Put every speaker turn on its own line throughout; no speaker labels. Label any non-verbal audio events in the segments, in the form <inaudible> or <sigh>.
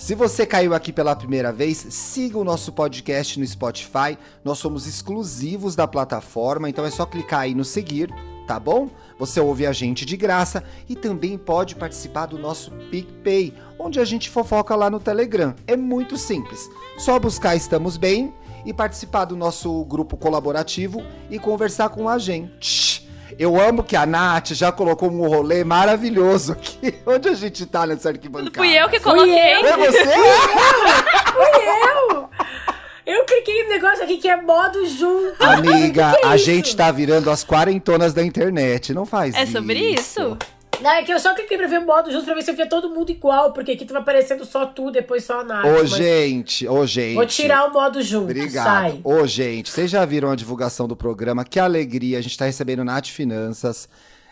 Se você caiu aqui pela primeira vez, siga o nosso podcast no Spotify. Nós somos exclusivos da plataforma, então é só clicar aí no seguir, tá bom? Você ouve a gente de graça e também pode participar do nosso PicPay, onde a gente fofoca lá no Telegram. É muito simples. Só buscar Estamos Bem e participar do nosso grupo colaborativo e conversar com a gente. Eu amo que a Nath já colocou um rolê maravilhoso aqui. <laughs> Onde a gente tá nessa arquibancada?
Fui eu que coloquei.
Foi você?
Fui eu! Eu cliquei no negócio aqui que é modo junto.
Amiga, <laughs>
Que
a
isso?
gente tá virando as quarentonas da internet. Não faz
É
isso.
sobre isso?
Não, é que eu só cliquei pra ver o modo junto pra ver se eu via todo mundo igual, porque aqui tava aparecendo só tu, depois só a Nath.
Ô,
mas
gente, ô, gente.
Vou tirar o modo junto.
Obrigado.
Sai.
Ô, gente, vocês já viram a divulgação do programa? Que alegria. A gente tá recebendo Nath Finanças.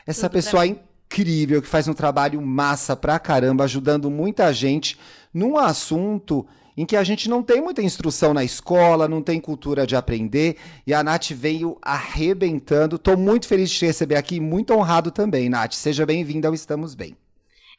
Essa
Tudo
pessoa incrível que faz um trabalho massa pra caramba, ajudando muita gente num assunto em que a gente não tem muita instrução na escola, não tem cultura de aprender, e a Nath veio arrebentando. Tô muito feliz de te receber aqui muito honrado também, Nath. Seja bem-vinda ao Estamos Bem.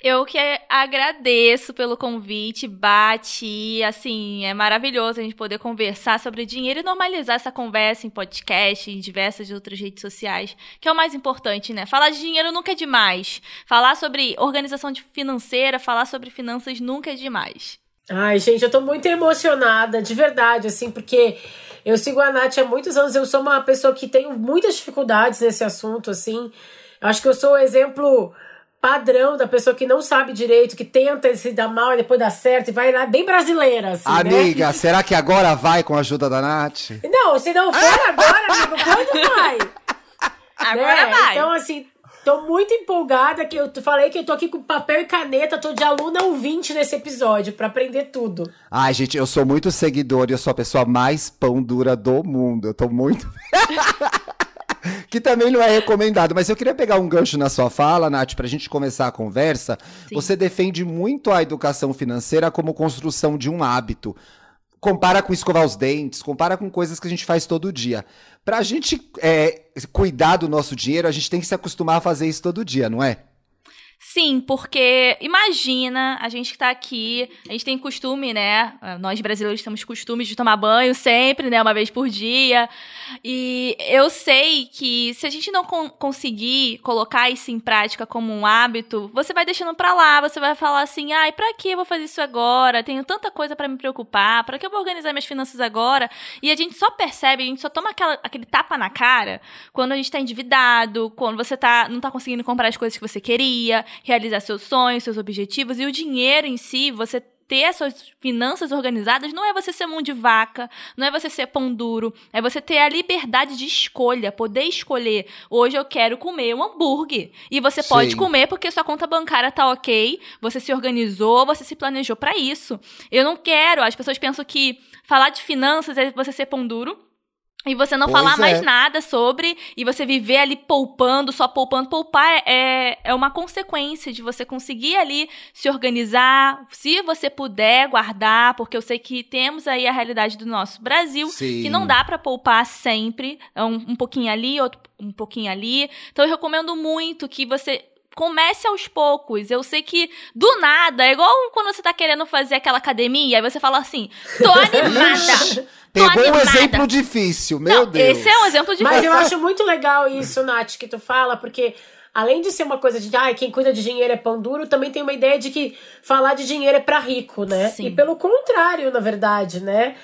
Eu que agradeço pelo convite, bate, assim, é maravilhoso a gente poder conversar sobre dinheiro e normalizar essa conversa em podcast, em diversas outras redes sociais, que é o mais importante, né? Falar de dinheiro nunca é demais. Falar sobre organização financeira, falar sobre finanças nunca é demais.
Ai, gente, eu tô muito emocionada, de verdade, assim, porque eu sigo a Nath há muitos anos, eu sou uma pessoa que tenho muitas dificuldades nesse assunto, assim. Eu acho que eu sou o exemplo padrão da pessoa que não sabe direito, que tenta se dar mal e depois dá certo e vai lá, bem brasileira, assim, né?
Amiga, <laughs> será que agora vai com a ajuda da Nath?
Não, se não for agora, amigo, quando vai?
Agora
né?
vai.
Então, assim, tô muito empolgada que eu falei que eu tô aqui com papel e caneta, tô de aluna ouvinte nesse episódio pra aprender tudo.
Ai, gente, eu sou muito seguidor e eu sou a pessoa mais pão dura do mundo. Eu tô muito. <laughs> que também não é recomendado, mas eu queria pegar um gancho na sua fala, Nath, pra gente começar a conversa.
Sim.
Você defende muito a educação financeira como construção de um hábito. Compara com escovar os dentes, compara com coisas que a gente faz todo dia. Pra gente é, cuidar do nosso dinheiro, a gente tem que se acostumar a fazer isso todo dia, não é?
Sim, porque imagina, a gente que tá aqui, a gente tem costume, né? Nós brasileiros temos costume de tomar banho sempre, né? Uma vez por dia. E eu sei que se a gente não con- conseguir colocar isso em prática como um hábito, você vai deixando pra lá, você vai falar assim: ai, pra que eu vou fazer isso agora? Tenho tanta coisa pra me preocupar, pra que eu vou organizar minhas finanças agora? E a gente só percebe, a gente só toma aquela- aquele tapa na cara quando a gente tá endividado, quando você tá, não tá conseguindo comprar as coisas que você queria, realizar seus sonhos, seus objetivos, e o dinheiro em si, você ter as suas finanças organizadas não é você ser mão de vaca, não é você ser pão duro, é você ter a liberdade de escolha, poder escolher. Hoje eu quero comer um hambúrguer. E você pode
Sim.
comer porque sua conta bancária tá ok, você se organizou, você se planejou pra isso. Eu não quero, as pessoas pensam que falar de finanças é você ser pão duro. E você não
Pois
falar mais
é.
nada sobre, e você viver ali poupando, só poupando. Poupar é, é uma consequência de você conseguir ali se organizar, se você puder guardar, porque eu sei que temos aí a realidade do nosso Brasil,
Sim.
que não dá pra poupar sempre, é um, um pouquinho ali, outro um pouquinho ali. Então eu recomendo muito que você comece aos poucos. Eu sei que do nada, é igual quando você tá querendo fazer aquela academia, aí você fala assim: "Tô <laughs> animada". Tô
Pegou um
animada.
exemplo difícil, meu
não,
Deus.
esse é um exemplo de
Mas eu acho muito legal isso, Nath, que tu fala, porque além de ser uma coisa de, ai, quem cuida de dinheiro é pão duro, também tem uma ideia de que falar de dinheiro é pra rico, né?
Sim.
E pelo contrário, na verdade, né?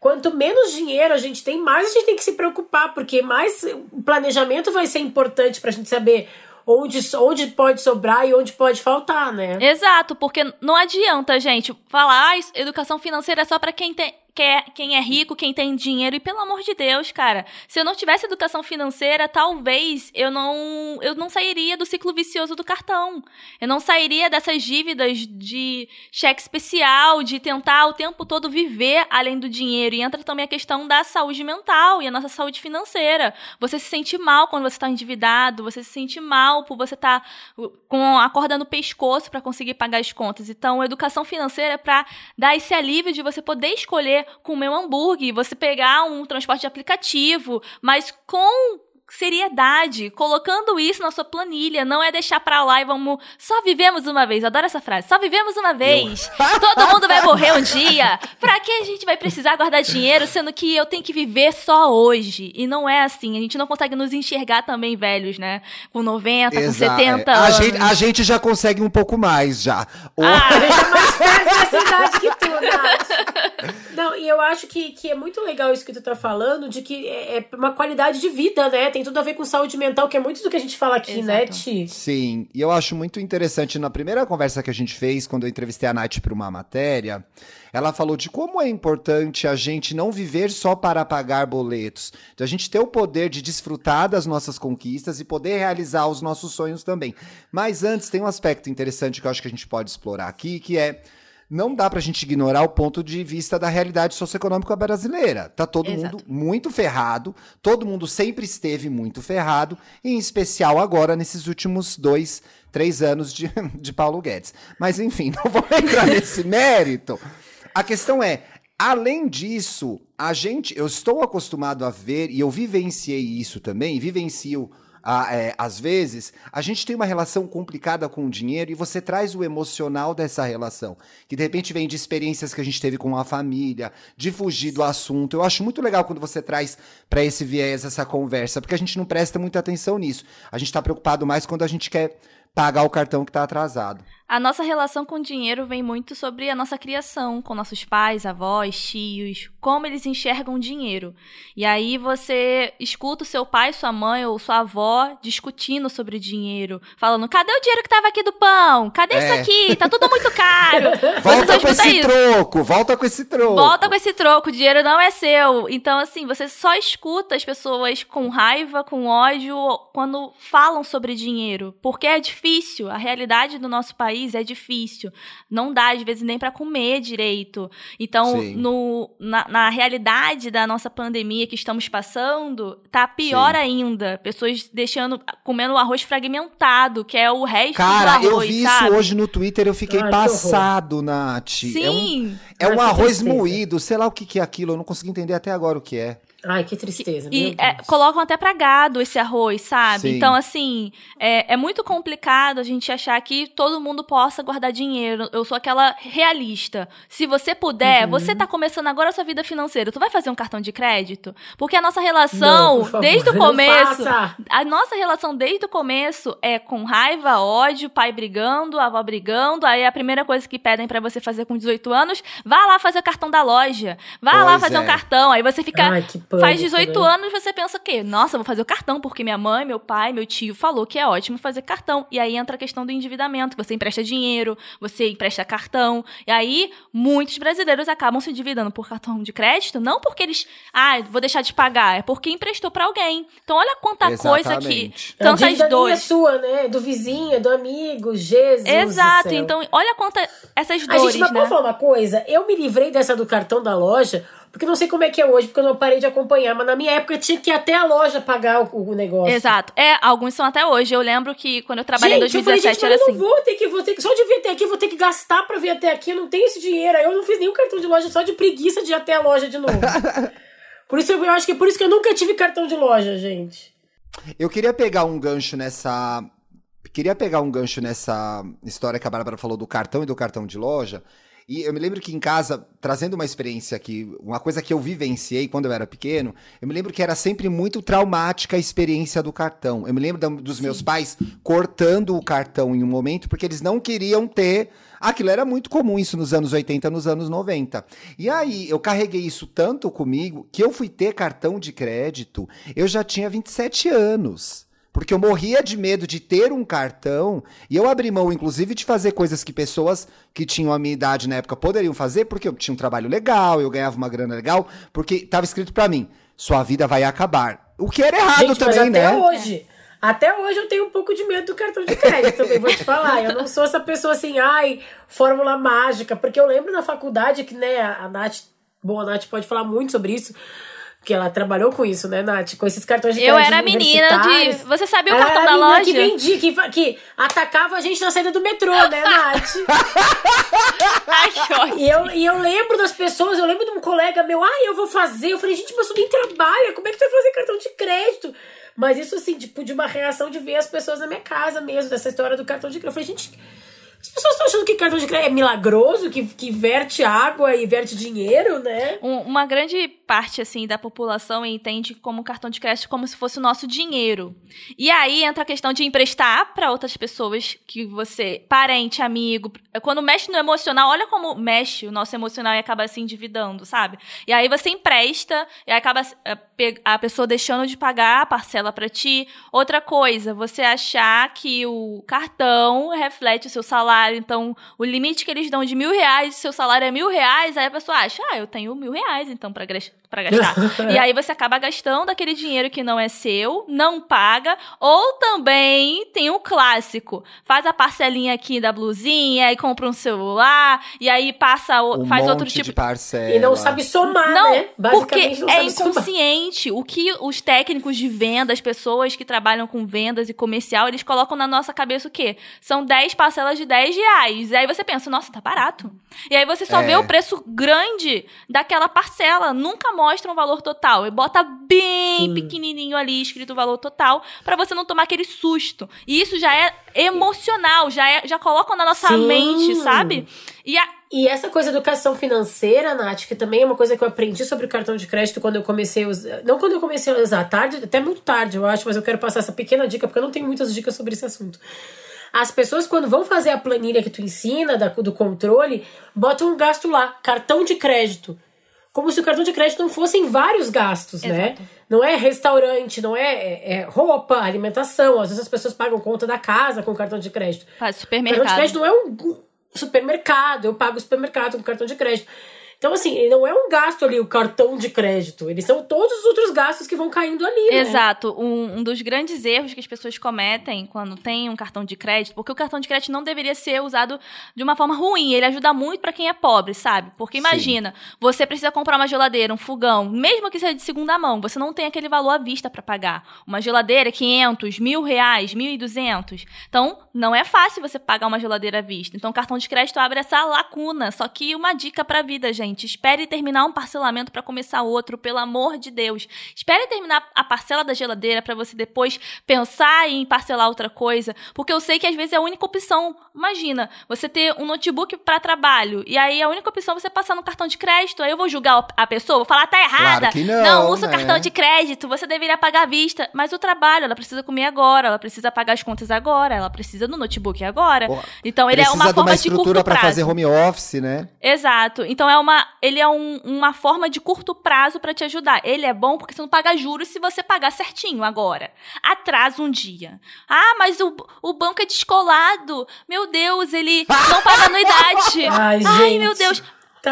Quanto menos dinheiro a gente tem, mais a gente tem que se preocupar, porque mais o planejamento vai ser importante pra gente saber onde, onde pode sobrar e onde pode faltar, né?
Exato, porque não adianta, gente, falar ah, educação financeira é só pra quem tem quer, quem é rico, quem tem dinheiro. E pelo amor de Deus, cara, se eu não tivesse educação financeira, talvez eu não, eu não sairia do ciclo vicioso do cartão. Eu não sairia dessas dívidas de cheque especial, de tentar o tempo todo viver além do dinheiro. E entra também a questão da saúde mental e a nossa saúde financeira. Você se sente mal quando você está endividado, você se sente mal por você estar tá com a corda no pescoço para conseguir pagar as contas. Então, educação financeira é para dar esse alívio de você poder escolher comer um hambúrguer, você pegar um transporte de aplicativo, mas com seriedade, colocando isso na sua planilha, não é deixar pra lá e vamos. Só vivemos uma vez, adoro essa frase. Só vivemos uma vez. Eu... Todo mundo vai morrer um dia. Pra que a gente vai precisar guardar dinheiro, sendo que eu tenho que viver só hoje? E não é assim. A gente não consegue nos enxergar também velhos, né? Com 90, Exato. com 70
é. a
anos.
Gente, a gente já consegue um pouco mais já.
Ah, a gente é mais perto idade que tu, Nath. Não, e eu acho que, que é muito legal isso que tu tá falando, de que é, é uma qualidade de vida, né? tem tudo a ver com saúde mental, que é muito do que a gente fala aqui, né, Exato. né, Ti?
Sim, e eu acho muito interessante, na primeira conversa que a gente fez, quando eu entrevistei a Nath para uma matéria, ela falou de como é importante a gente não viver só para pagar boletos, de a gente ter o poder de desfrutar das nossas conquistas e poder realizar os nossos sonhos também. Mas antes, tem um aspecto interessante que eu acho que a gente pode explorar aqui, que é não dá pra gente ignorar o ponto de vista da realidade socioeconômica brasileira. Tá todo Exato. mundo muito ferrado, todo mundo sempre esteve muito ferrado, em especial agora nesses últimos dois, três anos de, <laughs> de Paulo Guedes. Mas enfim, <laughs> não vou entrar nesse mérito. A questão é, Além disso, a gente, eu estou acostumado a ver, e eu vivenciei isso também, vivencio é, às vezes, a gente tem uma relação complicada com o dinheiro e você traz o emocional dessa relação, que de repente vem de experiências que a gente teve com a família, de fugir do assunto. Eu acho muito legal quando você traz para esse viés essa conversa, porque a gente não presta muita atenção nisso. A gente está preocupado mais quando a gente quer pagar o cartão que está atrasado.
A nossa relação com o dinheiro vem muito sobre a nossa criação com nossos pais, avós, tios, como eles enxergam o dinheiro. E aí você escuta o seu pai, sua mãe ou sua avó discutindo sobre dinheiro, falando: cadê o dinheiro que estava aqui do pão? Cadê é. isso aqui? Tá tudo muito caro. <laughs>
volta com esse isso. troco, volta com esse troco.
Volta com esse troco, o dinheiro não é seu. Então, assim, você só escuta as pessoas com raiva, com ódio, quando falam sobre dinheiro. Porque é difícil. A realidade do nosso país país é difícil. Não dá, às vezes, nem para comer direito. Então, no, na, na, realidade da nossa pandemia que estamos passando, tá pior Sim. ainda. Pessoas deixando, comendo arroz fragmentado, que é o resto
Cara,
do
arroz, eu vi
sabe?
isso hoje no Twitter, eu fiquei Ai, passado, Nath.
Sim.
É um, é um arroz moído, sei lá o que, que é aquilo, eu não consegui entender até agora o que é.
Ai, que tristeza.
E é, colocam até pra gado esse arroz, sabe? Sim. Então, assim, é, é muito complicado a gente achar que todo mundo possa guardar dinheiro. Eu sou aquela realista. Se você puder, uhum. você tá começando agora a sua vida financeira, tu vai fazer um cartão de crédito? Porque a nossa relação, Não, desde o começo. A nossa relação desde o começo é com raiva, ódio, pai brigando, avó brigando. Aí a primeira coisa que pedem para você fazer com 18 anos, vá lá fazer o cartão da loja. Vá pois lá fazer é. um cartão. Aí você fica. Ai, Faz 18 né? anos você pensa o quê? Nossa, vou fazer o cartão, porque minha mãe, meu pai, meu tio falou que é ótimo fazer cartão. E aí entra a questão do endividamento, você empresta dinheiro, você empresta cartão. E aí, muitos brasileiros acabam se endividando por cartão de crédito, não porque eles, ah, vou deixar de pagar, é porque emprestou para alguém. Então, olha quanta Exatamente. coisa que.
Tantas dores. é sua, né? Do vizinho, do amigo, Jesus.
Exato. Então, olha quanta essas dores. A gente,
mas
né?
falar uma coisa? Eu me livrei dessa do cartão da loja porque eu não sei como é que é hoje, porque eu não parei de acompanhar. Mas na minha época eu tinha que ir até a loja pagar o, o negócio.
Exato. É, alguns são até hoje. Eu lembro que quando eu trabalhei gente, em 2017 eu falei, gente, era assim.
Eu não vou ter que, vou ter que. Só de vir até aqui, vou ter que gastar pra vir até aqui. Eu não tenho esse dinheiro. Aí eu não fiz nenhum cartão de loja, só de preguiça de ir até a loja de novo. <laughs> por isso eu, eu acho que é por isso que eu nunca tive cartão de loja, gente.
Eu queria pegar um gancho nessa. Queria pegar um gancho nessa história que a Bárbara falou do cartão e do cartão de loja. E eu me lembro que em casa, trazendo uma experiência aqui, uma coisa que eu vivenciei quando eu era pequeno, eu me lembro que era sempre muito traumática a experiência do cartão. Eu me lembro dos Sim. meus pais cortando o cartão em um momento porque eles não queriam ter Aquilo era muito comum isso nos anos 80, nos anos 90. E aí eu carreguei isso tanto comigo que eu fui ter cartão de crédito, eu já tinha 27 anos. Porque eu morria de medo de ter um cartão e eu abri mão, inclusive, de fazer coisas que pessoas que tinham a minha idade na época poderiam fazer, porque eu tinha um trabalho legal, eu ganhava uma grana legal, porque estava escrito para mim: sua vida vai acabar. O que era errado
Gente,
também,
até
né?
hoje. Até hoje eu tenho um pouco de medo do cartão de crédito também, vou te falar. Eu não sou essa pessoa assim, ai, fórmula mágica, porque eu lembro na faculdade que, né, a Nath, bom, a Nath pode falar muito sobre isso, que ela trabalhou com isso, né, Nath? Com esses cartões de
Eu era menina de. Você sabia o
Ela
cartão
era
da loja?
Que vendia, que, que atacava a gente na saída do metrô, né, Nath? <laughs>
Ai, que ótimo.
E eu, e eu lembro das pessoas, eu lembro de um colega meu, ah, eu vou fazer. Eu falei, gente, mas tu nem trabalha, como é que tu vai fazer cartão de crédito? Mas isso, assim, tipo, de uma reação de ver as pessoas na minha casa mesmo, dessa história do cartão de crédito. Eu falei, gente, as pessoas estão achando que cartão de crédito é milagroso, que, que verte água e verte dinheiro, né?
Um- uma grande parte assim da população entende como cartão de crédito como se fosse o nosso dinheiro. E aí entra a questão de emprestar para outras pessoas que você, parente, amigo, quando mexe no emocional, olha como mexe o nosso emocional e acaba se endividando, sabe? E aí você empresta e acaba eh, a pessoa deixando de pagar a parcela para ti. Outra coisa, você achar que o cartão reflete o seu salário, então o limite que eles dão de mil reais, seu salário é mil reais, aí a pessoa acha, ah, eu tenho mil reais então para para gastar. <laughs> e aí você acaba gastando aquele dinheiro que não é seu, não paga, ou também tem o clássico, faz a parcelinha aqui da blusinha e compra um celular e aí passa o-
Um
faz
monte
outro
de
tipo
parcela.
E não sabe somar,
não,
né?
porque
Basicamente não
é
sabe somar.
inconsciente. O que os técnicos de venda, as pessoas que trabalham com vendas e comercial, eles colocam na nossa cabeça o quê? São 10 parcelas de 10 reais. E aí você pensa, nossa, tá barato. E aí você só
É.
vê o preço grande daquela parcela. Nunca mostra um valor total. E bota bem
Sim.
pequenininho ali, escrito o valor total, pra você não tomar aquele susto. E isso já é emocional, já, é, já colocam na nossa
Sim.
mente, sabe? E a,
E essa coisa da educação financeira, Nath, que também é uma coisa que eu aprendi sobre o cartão de crédito quando eu comecei a usar. Não quando eu comecei a usar, tarde, até muito tarde, eu acho, mas eu quero passar essa pequena dica, porque eu não tenho muitas dicas sobre esse assunto. As pessoas, quando vão fazer a planilha que tu ensina, da- do controle, botam um gasto lá, cartão de crédito. Como se o cartão de crédito não fossem vários gastos, né?
Exato.
Não é restaurante, não é, é- é roupa, alimentação. Às vezes as pessoas pagam conta da casa com cartão de crédito.
faz
Cartão de
supermercado.
crédito não é um supermercado, eu pago o supermercado com cartão de crédito. Então, assim, ele não é um gasto ali, o cartão de crédito. Eles são todos os outros gastos que vão caindo ali, né?
Exato. Um, um dos grandes erros que as pessoas cometem quando tem um cartão de crédito, porque o cartão de crédito não deveria ser usado de uma forma ruim. Ele ajuda muito pra quem é pobre, sabe? Porque imagina, você precisa comprar uma geladeira, um fogão, mesmo que seja de segunda mão, você não tem aquele valor à vista pra pagar. Uma geladeira, 500, mil reais, 1.200. Então, não é fácil você pagar uma geladeira à vista. Então, o cartão de crédito abre essa lacuna. Só que uma dica pra vida, gente. Espere terminar um parcelamento pra começar outro, pelo amor de Deus. Espere terminar a parcela da geladeira pra você depois pensar em parcelar outra coisa, porque eu sei que às vezes é a única opção. Imagina, você ter um notebook pra trabalho e aí a única opção é você passar no cartão de crédito, aí eu vou julgar a pessoa, vou falar tá errada.
Claro que não,
usa o
né?
cartão de crédito, você deveria pagar à vista, mas o trabalho, ela precisa comer agora, ela precisa pagar as contas agora, ela precisa do notebook agora.
Pô,
Então ele é uma
de
forma de curto prazo.
fazer home office, né?
Exato. Então é uma, ele é um- uma forma de curto prazo pra te ajudar. Ele é bom porque você não paga juros se você pagar certinho agora. Atrasa um dia. Ah, mas o, o banco é descolado. Meu Deus, ele não paga anuidade. <laughs>
Ai,
Ai, meu Deus.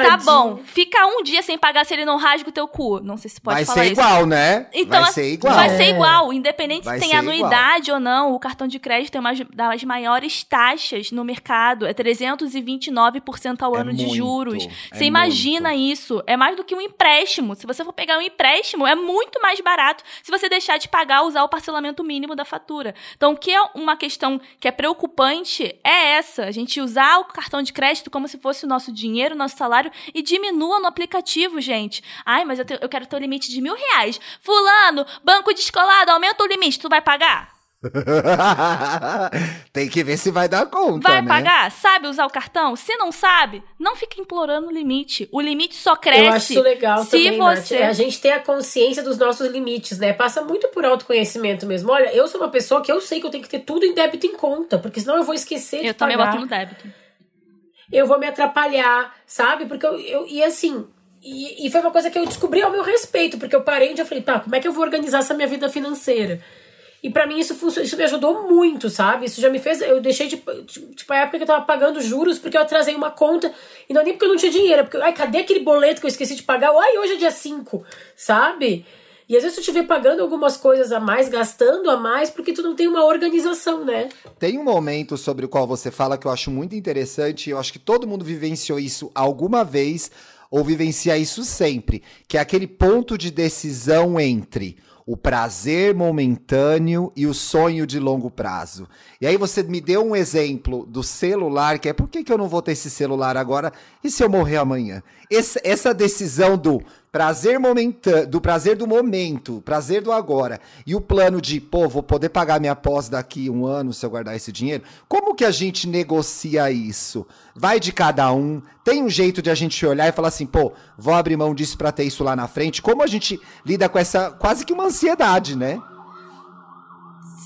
Tá
Tadinho.
bom, fica um dia sem pagar se ele não rasga o teu cu. Não sei se pode
vai
falar
ser
isso.
igual, né?
Então,
vai ser igual.
Vai
É.
ser igual, independente
Vai
se tem
ser
anuidade ou não. O cartão de crédito tem uma das maiores taxas no mercado. É 329% ao
É
ano de
muito,
juros.
é
Você imagina isso? É mais do que um empréstimo. Se você for pegar um empréstimo, é muito mais barato se você deixar de pagar, usar o parcelamento mínimo da fatura. Então, o que é uma questão que é preocupante é essa. A gente usar o cartão de crédito como se fosse o nosso dinheiro, o nosso salário e diminua no aplicativo, gente. Ai, mas eu, te- eu quero ter o limite de mil reais. Fulano, banco descolado, aumenta o limite. Tu vai pagar? <laughs>
Tem que ver se vai dar conta,
Vai
né?
pagar? Sabe usar o cartão? Se não sabe, não fica implorando o limite. O limite só cresce
Eu acho legal
se
também, Nath.
você...
É a gente ter a consciência dos nossos limites, né? Passa muito por autoconhecimento mesmo. Olha, eu sou uma pessoa que eu sei que eu tenho que ter tudo em débito em conta, porque senão eu vou esquecer de
Eu também
pagar.
boto no débito.
Eu vou me atrapalhar, sabe? Porque eu, eu e assim, e, e foi uma coisa que eu descobri ao meu respeito, porque eu parei e já falei, tá, como é que eu vou organizar essa minha vida financeira? E para mim isso isso me ajudou muito, sabe? Isso já me fez. Eu deixei de. Tipo, a época que eu tava pagando juros porque eu atrasei uma conta. E não é nem porque eu não tinha dinheiro, porque. Ai, cadê aquele boleto que eu esqueci de pagar? Ai, hoje é dia 5, sabe? E às vezes tu te vê pagando algumas coisas a mais, gastando a mais, porque tu não tem uma organização, né?
Tem um momento sobre o qual você fala que eu acho muito interessante, eu acho que todo mundo vivenciou isso alguma vez ou vivencia isso sempre, que é aquele ponto de decisão entre o prazer momentâneo e o sonho de longo prazo. E aí você me deu um exemplo do celular, que é por que, que eu não vou ter esse celular agora e se eu morrer amanhã? Essa, essa decisão do prazer momentâneo, do prazer do momento, prazer do agora, e o plano de, pô, vou poder pagar minha pós daqui um ano se eu guardar esse dinheiro, como que a gente negocia isso? Vai de cada um, tem um jeito de a gente olhar e falar assim, pô, vou abrir mão disso pra ter isso lá na frente, como a gente lida com essa, quase que uma ansiedade, né?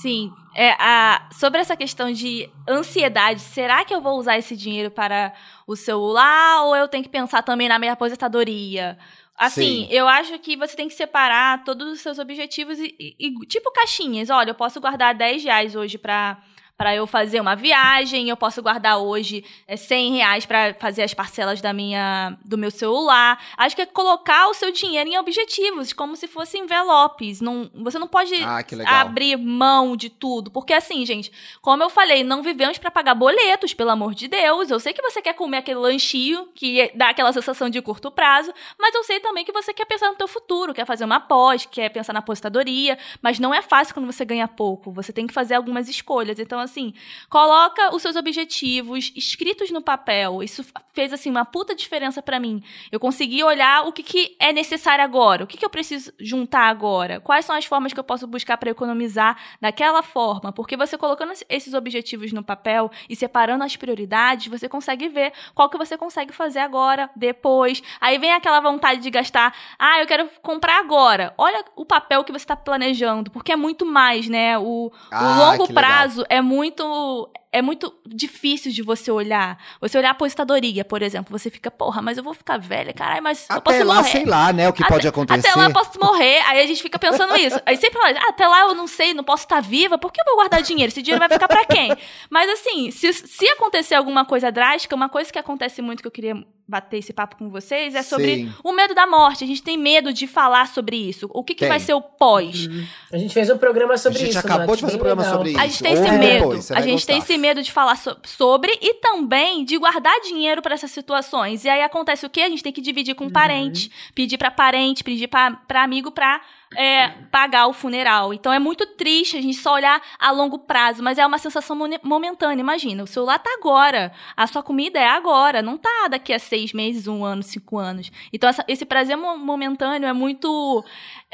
Sim, é, a, sobre essa questão de ansiedade, será que eu vou usar esse dinheiro para o celular ou eu tenho que pensar também na minha aposentadoria? Assim, Sim. eu acho que você tem que separar todos os seus objetivos e, e, e tipo caixinhas. Olha, eu posso guardar 10 reais hoje para para eu fazer uma viagem, eu posso guardar hoje é, 100 reais para fazer as parcelas da minha, do meu celular. Acho que é colocar o seu dinheiro em objetivos, como se fossem envelopes. Não, você não pode ah, abrir mão de tudo. Porque assim, gente, como eu falei, não vivemos para pagar boletos, pelo amor de Deus. Eu sei que você quer comer aquele lanchinho que dá aquela sensação de curto prazo, mas eu sei também que você quer pensar no teu futuro, quer fazer uma pós, quer pensar na apostadoria, mas não é fácil quando você ganha pouco. Você tem que fazer algumas escolhas. Então, assim, assim, coloca os seus objetivos escritos no papel. Isso fez, assim, uma puta diferença para mim. Eu consegui olhar o que, que é necessário agora, o que, que eu preciso juntar agora, quais são as formas que eu posso buscar para economizar daquela forma. Porque você colocando esses objetivos no papel e separando as prioridades, você consegue ver qual que você consegue fazer agora, depois. Aí vem aquela vontade de gastar, ah, eu quero comprar agora. Olha o papel que você está planejando, porque é muito mais, né? O, ah, o longo prazo é muito muito é muito difícil de você olhar. Você olhar a aposentadoria, por exemplo, você fica, porra, mas eu vou ficar velha, caralho, mas até eu posso
lá,
morrer.
sei lá, né, o que até, pode acontecer.
Até lá eu posso morrer, aí a gente fica pensando isso. Aí sempre fala, ah, até lá eu não sei, não posso estar viva, por que eu vou guardar dinheiro? Esse dinheiro vai ficar para quem? Mas assim, se, se acontecer alguma coisa drástica, uma coisa que acontece muito que eu queria bater esse papo com vocês é sobre Sim. o medo da morte. A gente tem medo de falar sobre isso. O que, que vai ser o pós?
Uhum. A gente fez um programa sobre isso. A
gente isso, acabou de fazer um programa legal. sobre isso.
A gente tem esse medo. Depois, a gente gostar. tem esse medo de falar so sobre e também de guardar dinheiro para essas situações. E aí acontece o quê? A gente tem que dividir com uhum. parente, pedir para parente, pedir para amigo para é, pagar o funeral. Então é muito triste a gente só olhar a longo prazo, mas é uma sensação momentânea. Imagina, o celular tá agora, a sua comida é agora, não tá daqui a seis meses, um ano, cinco anos. Então essa, esse prazer momentâneo é muito.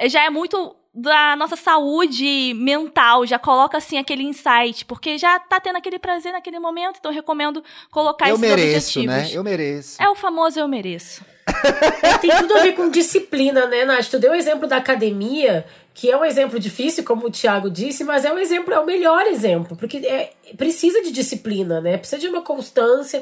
Já é muito da nossa saúde mental, já coloca assim aquele insight, porque já tá tendo aquele prazer naquele momento, então eu recomendo colocar
eu
esses
mereço,
objetivos.
né? Eu mereço.
É o famoso eu mereço.
É, tem tudo a ver com disciplina, né, Nath? Tu deu o exemplo da academia, que é um exemplo difícil, como o Thiago disse, mas é um exemplo, é o melhor exemplo, porque é, precisa de disciplina, né? Precisa de uma constância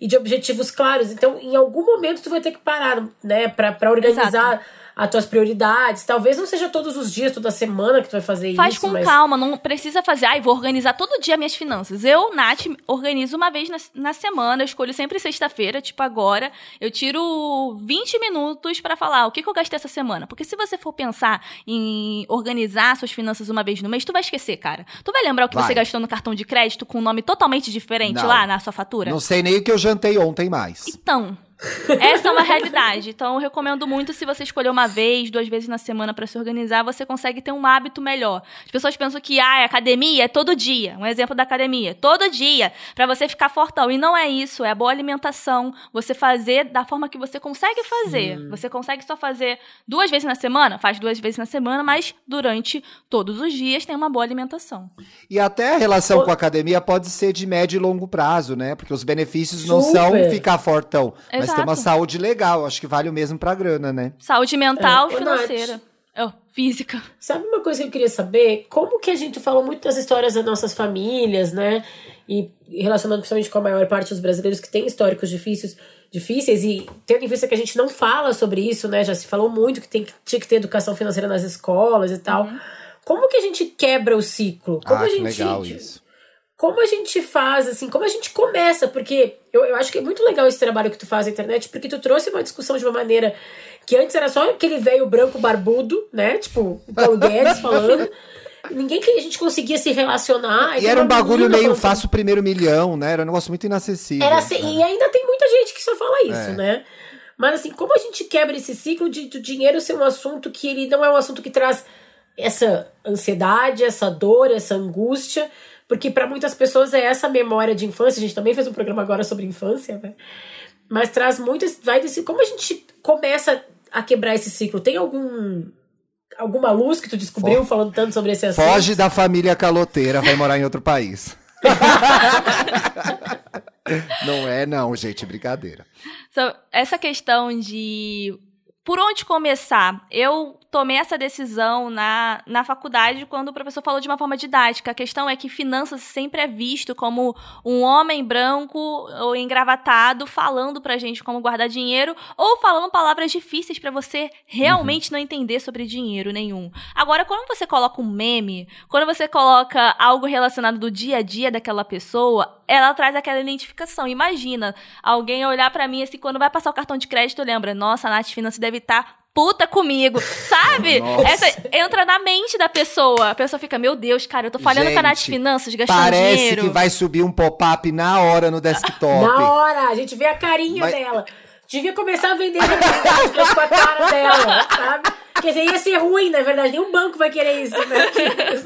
e de objetivos claros. Então, em algum momento, tu vai ter que parar, né, para organizar. Exato as tuas prioridades. Talvez não seja todos os dias, toda semana que tu vai fazer
Faz
isso.
Faz com
mas...
calma, não precisa fazer, ai, vou organizar todo dia minhas finanças. Eu, Nath, organizo uma vez na, na semana, eu escolho sempre sexta-feira, tipo agora. Eu tiro 20 minutos para falar o que, que eu gastei essa semana. Porque se você for pensar em organizar suas finanças uma vez no mês, tu vai esquecer, cara. Tu vai lembrar o que vai. você gastou no cartão de crédito com um nome totalmente diferente não. lá na sua fatura?
Não sei nem o que eu jantei ontem mais.
Então, essa é uma realidade. Então, eu recomendo muito se você escolher uma vez, duas vezes na semana para se organizar, você consegue ter um hábito melhor. As pessoas pensam que ah, academia é todo dia. Um exemplo da academia, todo dia, para você ficar fortão. E não é isso, é a boa alimentação, você fazer da forma que você consegue fazer. Sim. Você consegue só fazer duas vezes na semana, faz duas vezes na semana, mas durante todos os dias tem uma boa alimentação.
E até a relação o... com a academia pode ser de médio e longo prazo, né? Porque os benefícios Super. não são ficar fortão. Exato. Mas ter uma saúde legal, acho que vale o mesmo pra grana, né?
Saúde mental, é, financeira. Oh, física.
Sabe uma coisa que eu queria saber? Como que a gente fala muito das histórias das nossas famílias, né? E relacionando principalmente com a maior parte dos brasileiros que têm históricos difíceis, difíceis e tendo em vista que a gente não fala sobre isso, né? Já se falou muito que tem, tinha que ter educação financeira nas escolas e tal. Uhum. como que a gente quebra o ciclo? Como
ah,
a gente.
legal isso.
Como a gente faz, assim, como a gente começa? Porque eu, eu acho que é muito legal esse trabalho que tu faz na internet, porque tu trouxe uma discussão de uma maneira que antes era só aquele velho branco barbudo, né? Tipo, o Paulo <laughs> Guedes falando. Ninguém que a gente conseguia se relacionar.
E era um bagulho meio falando... faço o primeiro milhão, né? Era um negócio muito inacessível.
Era assim, E ainda tem muita gente que só fala isso, é. né? Mas assim, como a gente quebra esse ciclo de, de dinheiro ser um assunto que ele não é um assunto que traz essa ansiedade, essa dor, essa angústia, porque para muitas pessoas é essa memória de infância. A gente também fez um programa agora sobre infância, né? Mas traz muitas. Vai desse. Como a gente começa a quebrar esse ciclo? Tem algum. Alguma luz que tu descobriu Foge. falando tanto sobre esse assunto?
Foge da família caloteira, vai morar em outro país. <laughs> não é, não, gente, brincadeira.
So, essa questão de por onde começar? Eu tomei essa decisão na, na faculdade quando o professor falou de uma forma didática. A questão é que finanças sempre é visto como um homem branco ou engravatado falando pra gente como guardar dinheiro ou falando palavras difíceis para você realmente uhum. não entender sobre dinheiro nenhum. Agora, quando você coloca um meme, quando você coloca algo relacionado do dia a dia daquela pessoa, ela traz aquela identificação. Imagina alguém olhar para mim assim, quando vai passar o cartão de crédito, lembra, nossa, a Nath Finanças deve estar tá puta comigo, sabe? <laughs> Essa entra na mente da pessoa. A pessoa fica, meu Deus, cara, eu tô falhando Gente, com a Nath Finanças, gastando
parece
dinheiro.
Parece que vai subir um pop-up na hora no desktop.
Na hora, a gente vê a carinha Mas... dela. Devia começar a vender <laughs> com a cara dela, sabe? Quer dizer, ia ser ruim, na verdade. Nenhum banco vai querer isso, né? <laughs>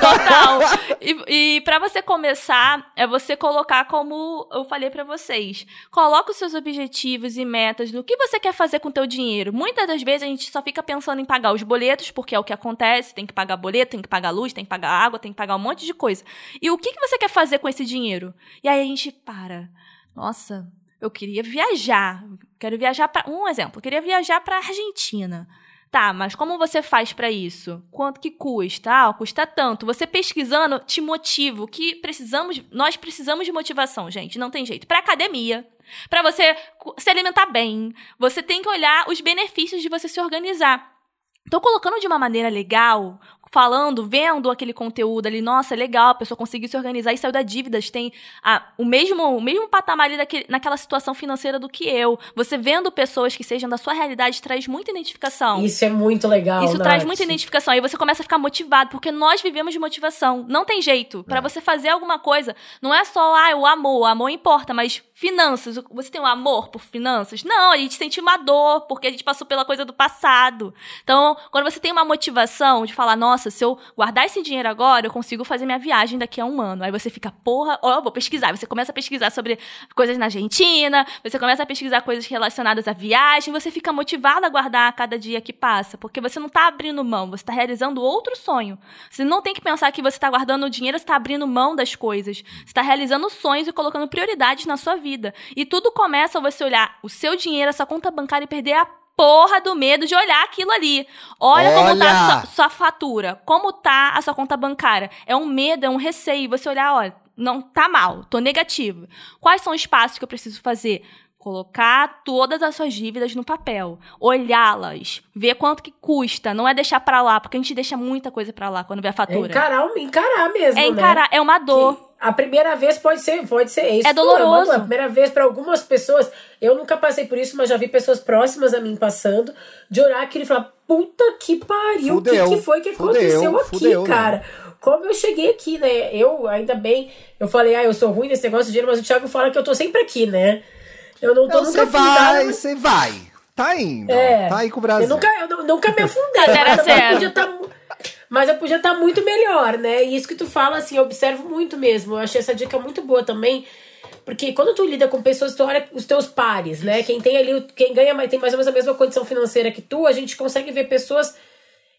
Total. E, e para você começar, é você colocar como eu falei para vocês. Coloca os seus objetivos e metas no que você quer fazer com o teu dinheiro. Muitas das vezes a gente só fica pensando em pagar os boletos, porque é o que acontece. Tem que pagar boleto, tem que pagar luz, tem que pagar água, tem que pagar um monte de coisa. E o que, que você quer fazer com esse dinheiro? E aí a gente para. Nossa, eu queria viajar. Quero viajar para um exemplo. Eu queria viajar para Argentina. Tá, mas como você faz para isso? Quanto que custa? Ah, custa tanto. Você pesquisando te motiva. O que precisamos, nós precisamos de motivação, gente, não tem jeito. Para academia, para você se alimentar bem, você tem que olhar os benefícios de você se organizar. Tô colocando de uma maneira legal, falando, vendo aquele conteúdo ali, nossa, legal, a pessoa conseguiu se organizar e saiu da dívida, tem a, o mesmo o mesmo patamar ali daquele, naquela situação financeira do que eu. Você vendo pessoas que sejam da sua realidade traz muita identificação.
Isso é muito legal,
Isso
Nath.
traz muita identificação. Aí você começa a ficar motivado, porque nós vivemos de motivação. Não tem jeito. Para é. você fazer alguma coisa, não é só ah, o amor, o amor importa, mas finanças, você tem um amor por finanças? Não, a gente sente uma dor, porque a gente passou pela coisa do passado. Então, quando você tem uma motivação de falar, nossa, se eu guardar esse dinheiro agora, eu consigo fazer minha viagem daqui a um ano. Aí você fica, porra, ó, eu vou pesquisar. Você começa a pesquisar sobre coisas na Argentina, você começa a pesquisar coisas relacionadas à viagem, você fica motivado a guardar a cada dia que passa, porque você não está abrindo mão, você está realizando outro sonho. Você não tem que pensar que você está guardando o dinheiro, você está abrindo mão das coisas. Você está realizando sonhos e colocando prioridades na sua vida. E tudo começa você olhar o seu dinheiro, a sua conta bancária e perder a porra do medo de olhar aquilo ali. Olha, Olha. como tá a sua, sua, fatura, como tá a sua conta bancária. É um medo, é um receio. Você olhar, olha, não tá mal, tô negativo. Quais são os passos que eu preciso fazer? Colocar todas as suas dívidas no papel, olhá-las, ver quanto que custa, não é deixar para lá, porque a gente deixa muita coisa para lá quando vê a fatura.
É encarar, encarar mesmo,
É encarar,
né?
é uma dor.
Que a primeira vez pode ser, pode ser isso.
É doloroso.
a primeira vez para algumas pessoas, eu nunca passei por isso, mas já vi pessoas próximas a mim passando, de orar aquilo e falar: puta que pariu, o que, que foi que fudeu, aconteceu aqui, fudeu, né? cara? Né? Como eu cheguei aqui, né? Eu, ainda bem, eu falei, ah, eu sou ruim nesse negócio de dinheiro, mas o Thiago fala que eu tô sempre aqui, né? Eu não tô
não, nunca Você vai, você vai. Tá indo. É, tá aí com o Brasil.
Eu nunca, eu nunca me afundei. Era
certo.
Podia estar tá mas eu podia estar tá muito melhor, né? E isso que tu fala, assim, eu observo muito mesmo. Eu achei essa dica muito boa também. Porque quando tu lida com pessoas, tu olha os teus pares, né? Quem tem ali, quem ganha, tem mais ou menos a mesma condição financeira que tu, a gente consegue ver pessoas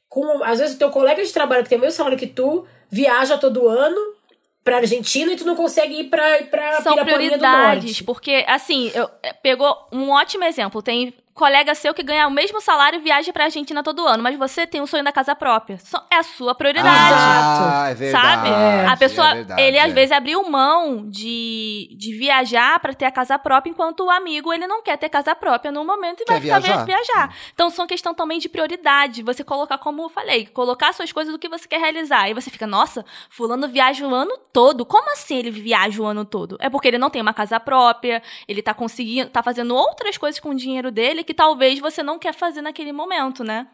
com. Às vezes o teu colega de trabalho que tem o mesmo salário que tu, viaja todo ano pra Argentina e tu não consegue ir pra, pra
São prioridades, porque, assim, eu, pegou um ótimo exemplo. Tem colega seu que ganha o mesmo salário viaja pra Argentina todo ano, mas você tem o sonho da casa própria. É a sua prioridade.
Ah, é verdade.
Sabe?
É.
a pessoa,
é verdade,
ele às
é.
vezes abriu mão de, de viajar pra ter a casa própria, enquanto o amigo ele não quer ter casa própria no momento e
Quer
vai ficar
viajar.
vi- viajar. Então são questão também de prioridade. Você colocar, como eu falei, colocar suas coisas do que você quer realizar. Aí você fica, nossa, fulano viaja o ano todo. Como assim ele viaja o ano todo? É porque ele não tem uma casa própria, ele tá conseguindo, tá fazendo outras coisas com o dinheiro dele que talvez você não quer fazer naquele momento, né?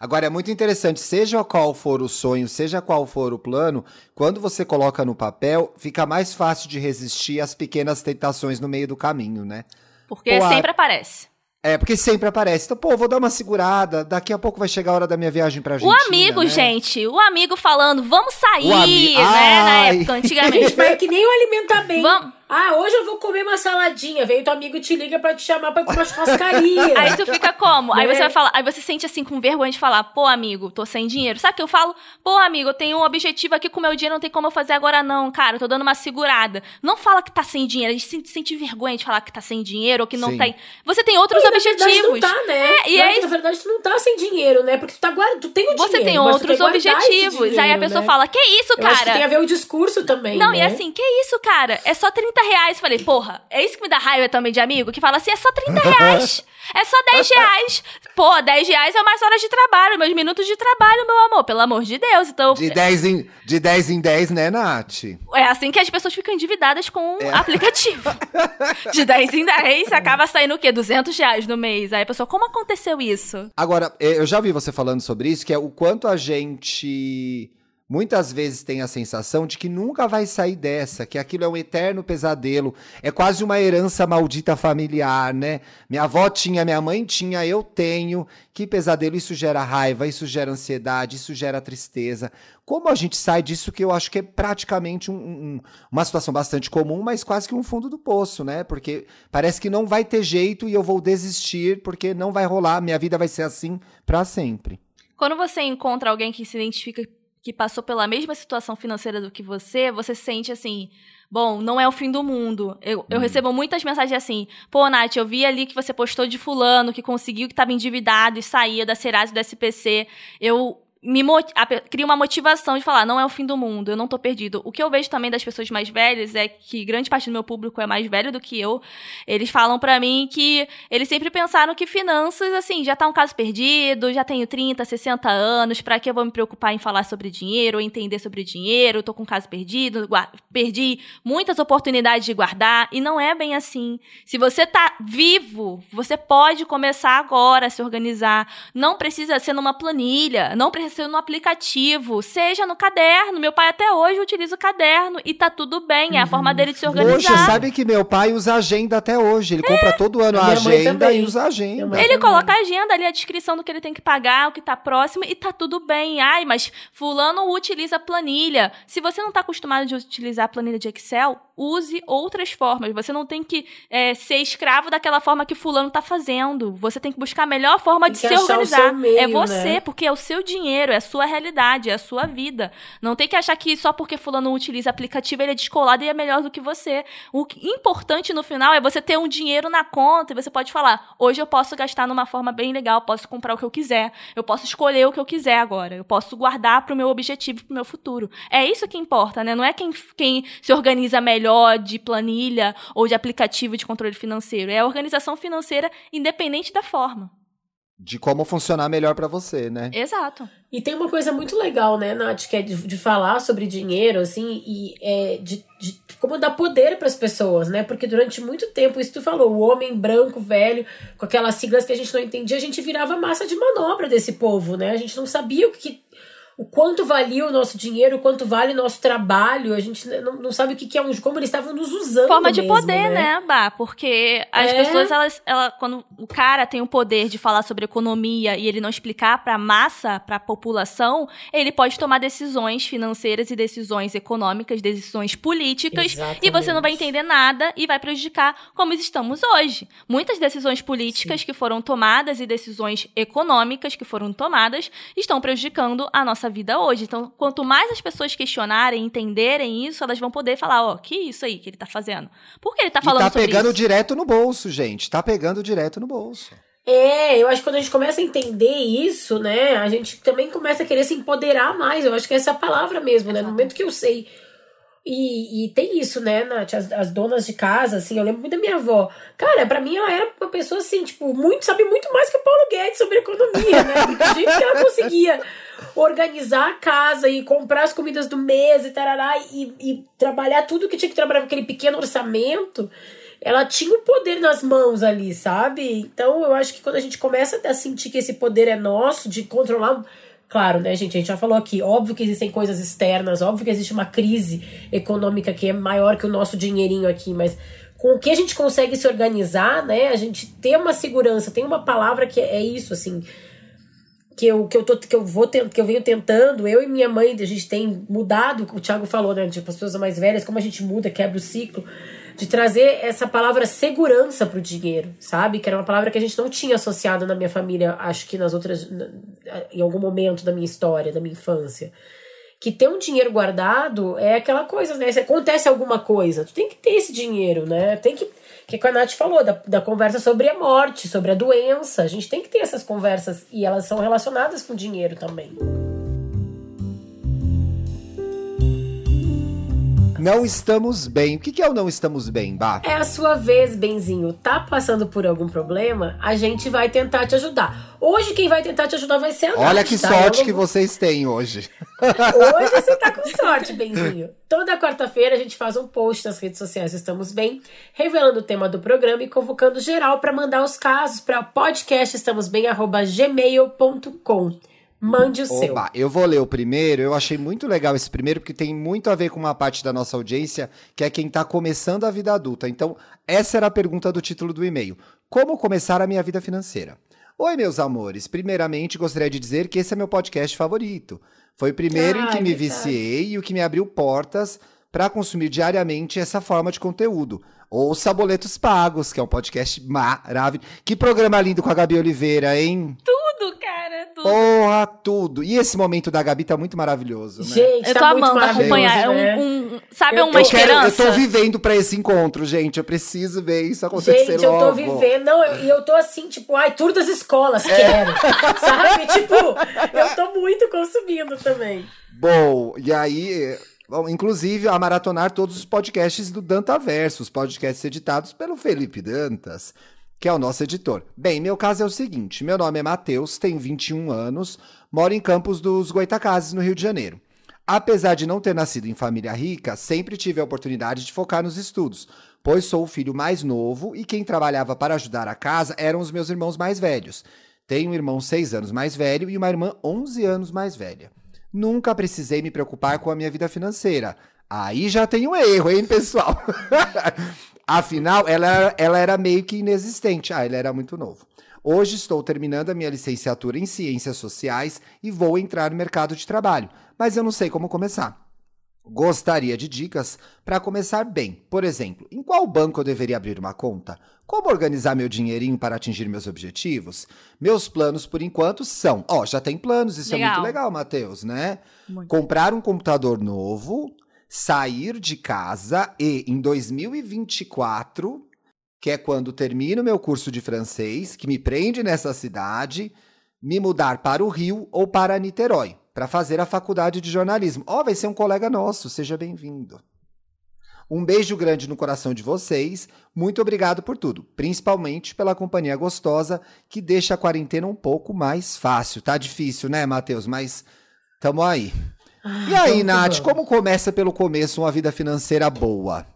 Agora é muito interessante, seja qual for o sonho, seja qual for o plano, quando você coloca no papel, fica mais fácil de resistir às pequenas tentações no meio do caminho, né?
Porque
Pô, a-
sempre aparece.
É, porque sempre aparece. Então, pô, vou dar uma segurada, daqui a pouco vai chegar a hora da minha viagem pra
O
Argentina.
amigo,
né?
gente, o amigo falando, vamos sair,
O ami-
né? Na época, antigamente.
Mas é que nem o alimentar bem.
Vamos.
Ah, hoje eu vou comer uma saladinha. Vem teu amigo e te liga pra te chamar pra ir pra uma churrascaria.
Aí tu fica como? Aí
Né?
você vai falar, aí você sente assim com vergonha de falar, pô, amigo, tô sem dinheiro. Sabe o que eu falo? Pô, amigo, eu tenho um objetivo aqui com o meu dinheiro, não tem como eu fazer agora, não, cara. Eu tô dando uma segurada. Não fala que tá sem dinheiro. A gente sente, sente vergonha de falar que tá sem dinheiro ou que não
Sim.
tem. Você tem outros
E, na verdade,
objetivos.
não tá, né?
É, e é isso.
Na verdade, tu não tá sem dinheiro, né? Porque tu, tá guarda, tu tem o
Você
dinheiro.
tem
mas tu
outros objetivos. aí a
dinheiro,
pessoa
né?
fala, que isso,
Eu acho que
cara?
tem a ver o discurso também,
Não,
né?
e assim, que isso, cara? É só 30 reais. Falei, porra, é isso que me dá raiva também de amigo, que fala assim, é só 30 reais. É só 10 <laughs> reais. Pô, 10 reais é mais horas de trabalho, meus minutos de trabalho, meu amor, pelo amor de Deus. Então,
De 10 em, de 10 em 10, né, Nath?
é assim que as pessoas ficam endividadas com
É.
o <laughs> aplicativo. De 10 em 10, acaba saindo o quê? 200 reais no mês. Aí a pessoa, como aconteceu isso?
Agora, eh, eu já vi você falando sobre isso, que é o quanto a gente muitas vezes tem a sensação de que nunca vai sair dessa, que aquilo é um eterno pesadelo, é quase uma herança maldita familiar, né? Minha avó tinha, minha mãe tinha, eu tenho. Que pesadelo, isso gera raiva, isso gera ansiedade, isso gera tristeza. Como a gente sai disso que eu acho que é praticamente um- um- uma situação bastante comum, mas quase que um fundo do poço, né? Porque parece que não vai ter jeito e eu vou desistir porque não vai rolar, minha vida vai ser assim pra sempre.
Quando você encontra alguém que se identifica que passou pela mesma situação financeira do que você, você sente assim. Bom, não é o fim do mundo. Eu, eu recebo muitas mensagens assim. Pô, Nath, eu vi ali que você postou de fulano, que conseguiu, que estava endividado e saía da Serasa e do SPC. Eu me a cria uma motivação de falar, não é o fim do mundo, eu não tô perdido. O que eu vejo também das pessoas mais velhas é que grande parte do meu público é mais velho do que eu. Eles falam pra mim que eles sempre pensaram que finanças, assim, já tá um caso perdido, já tenho 30, 60 anos, pra que eu vou me preocupar em falar sobre dinheiro, ou entender sobre dinheiro, tô com um caso perdido, perdi muitas oportunidades de guardar, e não é bem assim. Se você tá vivo, você pode começar agora a se organizar. Não precisa ser numa planilha, não precisa ser no aplicativo, seja no caderno. Meu pai até hoje utiliza o caderno e tá tudo bem, é a forma dele de se organizar.
Poxa, sabe que meu pai usa agenda até hoje. Ele compra todo ano a agenda e usa agenda.
Ele
também.
coloca a agenda ali, a descrição do que ele tem que pagar, o que tá próximo, e tá tudo bem. Ai, mas fulano utiliza planilha. Se você não tá acostumado de utilizar a planilha de Excel, use outras formas. Você não tem que é, ser escravo daquela forma que fulano tá fazendo. Você tem que buscar a melhor forma
Tem
de se organizar.
seu meio,
é você,
né?
porque é o seu dinheiro, é a sua realidade, é a sua vida. Não tem que achar que só porque fulano utiliza aplicativo ele é descolado e é melhor do que você. O importante no final é você ter um dinheiro na conta e você pode falar: hoje eu posso gastar numa forma bem legal, posso comprar o que eu quiser, eu posso escolher o que eu quiser agora, eu posso guardar pro meu objetivo, pro meu futuro. É isso que importa, né? Não é quem, quem se organiza melhor de planilha ou de aplicativo de controle financeiro. É a organização financeira independente da forma.
De como funcionar melhor pra você, né?
Exato.
E tem uma coisa muito legal, né, Nath, que é de, de falar sobre dinheiro, assim, e é de, de como dar poder para as pessoas, né? Porque durante muito tempo, isso tu falou, o homem branco, velho, com aquelas siglas que a gente não entendia, a gente virava massa de manobra desse povo, né? A gente não sabia o que. O quanto valia o nosso dinheiro, o quanto vale o nosso trabalho, a gente não, não sabe o que, que é. Como eles estavam nos usando.
forma de
mesmo,
poder, né, Bah? Porque as
É.
pessoas, elas, ela, quando o cara tem o poder de falar sobre economia e ele não explicar pra massa, pra população, ele pode tomar decisões financeiras e decisões econômicas, decisões políticas, e você não vai
Exatamente.
entender nada e vai prejudicar como estamos hoje. Muitas decisões políticas que foram tomadas e decisões econômicas que foram tomadas estão prejudicando a nossa nossa vida hoje. Então, quanto mais as pessoas questionarem, entenderem isso, elas vão poder falar, ó, oh, que isso aí que ele tá fazendo? Por que ele tá falando
e tá
sobre
pegando
isso?
direto no bolso, gente. Tá pegando direto no bolso.
É, eu acho que quando a gente começa a entender isso, né, a gente também começa a querer se empoderar mais. Eu acho que essa é a palavra mesmo, né? No momento que eu sei. E, e tem isso, né, Nath? As, as, donas de casa, assim, eu lembro muito da minha avó. Cara, para mim ela era uma pessoa, assim, tipo, muito, sabe muito mais que o Paulo Guedes sobre economia, né? Porque a gente que ela conseguia organizar a casa e comprar as comidas do mês e tarará, e, e trabalhar tudo que tinha que trabalhar com aquele pequeno orçamento ela tinha o poder nas mãos ali, sabe? Então eu acho que quando a gente começa a sentir que esse poder é nosso, de controlar. Claro, né, gente? A gente já falou aqui, óbvio que existem coisas externas, óbvio que existe uma crise econômica que é maior que o nosso dinheirinho aqui, mas com o que a gente consegue se organizar, né? A gente tem uma segurança, tem uma palavra que é isso, assim que eu, que eu tô que eu vou que eu venho tentando, eu e minha mãe, a gente tem mudado, o Thiago falou, né, tipo as pessoas mais velhas, como a gente muda, quebra o ciclo de trazer essa palavra segurança para o dinheiro, sabe? Que era uma palavra que a gente não tinha associado na minha família, acho que nas outras. em algum momento da minha história, da minha infância. Que ter um dinheiro guardado é aquela coisa, né? Se acontece alguma coisa, tu tem que ter esse dinheiro, né? Tem que. Que a Nath falou, da, da conversa sobre a morte, sobre a doença. A gente tem que ter essas conversas e elas são relacionadas com dinheiro também.
Não estamos bem. O que é o não estamos bem, Bah?
É a sua vez, Benzinho. Tá passando por algum problema? A gente vai tentar te ajudar. Hoje quem vai tentar te ajudar vai ser a
Olha
Nath,
que
tá?
sorte que vocês têm hoje.
Hoje você tá com <laughs> sorte, Benzinho. Toda quarta-feira a gente faz um post nas redes sociais Estamos Bem, revelando o tema do programa e convocando geral para mandar os casos para podcastestamosbem@gmail.com. Mande o
Oba,
seu.
Eu vou ler o primeiro. Eu achei muito legal esse primeiro, porque tem muito a ver com uma parte da nossa audiência, que é quem está começando a vida adulta. Então, essa era a pergunta do título do e-mail. Como começar a minha vida financeira? Oi, meus amores. Primeiramente, gostaria de dizer que esse é meu podcast favorito. Foi o primeiro em que me viciei e o que me abriu portas para consumir diariamente essa forma de conteúdo. Ouça Boletos Pagos, que é um podcast maravilhoso. Que programa lindo com a Gabi Oliveira, hein?
Tudo, cara, tudo.
Porra, tudo. E esse momento da Gabi tá muito maravilhoso, né?
Gente,
eu
tá
tô
muito
amando acompanhar.
né?
Um, um- sabe
Eu-
uma
eu
Eu, quero, eu
esperança?
tô vivendo pra esse encontro, gente. Eu preciso ver isso acontecer
Gente, eu
logo.
tô vivendo. Não, eu- e eu, tô assim, tipo, ai, tudo das escolas,
É.
quero. <laughs> Sabe? Tipo, eu tô muito consumindo também.
Bom, e aí, bom, inclusive, a maratonar todos os podcasts do Dantaverso, os podcasts editados pelo Felipe Dantas, que é o nosso editor. Bem, meu caso é o seguinte: meu nome é Matheus, tenho 21 anos, moro em Campos dos Goitacazes, no Rio de Janeiro. Apesar de não ter nascido em família rica, sempre tive a oportunidade de focar nos estudos, pois sou o filho mais novo e quem trabalhava para ajudar a casa eram os meus irmãos mais velhos. Tenho um irmão 6 anos mais velho e uma irmã 11 anos mais velha. Nunca precisei me preocupar com a minha vida financeira. Aí já tem um erro, hein, pessoal? <laughs> Afinal, ela, ela era meio que inexistente. Ah, ele era muito novo. Hoje estou terminando a minha licenciatura em Ciências Sociais e vou entrar no mercado de trabalho, mas eu não sei como começar. Gostaria de dicas para começar bem. Por exemplo, em qual banco eu deveria abrir uma conta? Como organizar meu dinheirinho para atingir meus objetivos? Meus planos, por enquanto, são. Ó, já tem planos, isso é
Legal.
muito legal, Matheus, né?
Muito.
Comprar um computador novo, sair de casa e, em 2024, que é quando termino meu curso de francês, que me prende nessa cidade, me mudar para o Rio ou para Niterói, para fazer a faculdade de jornalismo. Ó, vai ser um colega nosso, seja bem-vindo. Um beijo grande no coração de vocês. Muito obrigado por tudo, principalmente pela companhia gostosa que deixa a quarentena um pouco mais fácil. Tá difícil, né, Matheus? Mas tamo aí. E aí,
vamos que
Nath, como começa pelo começo uma vida financeira boa?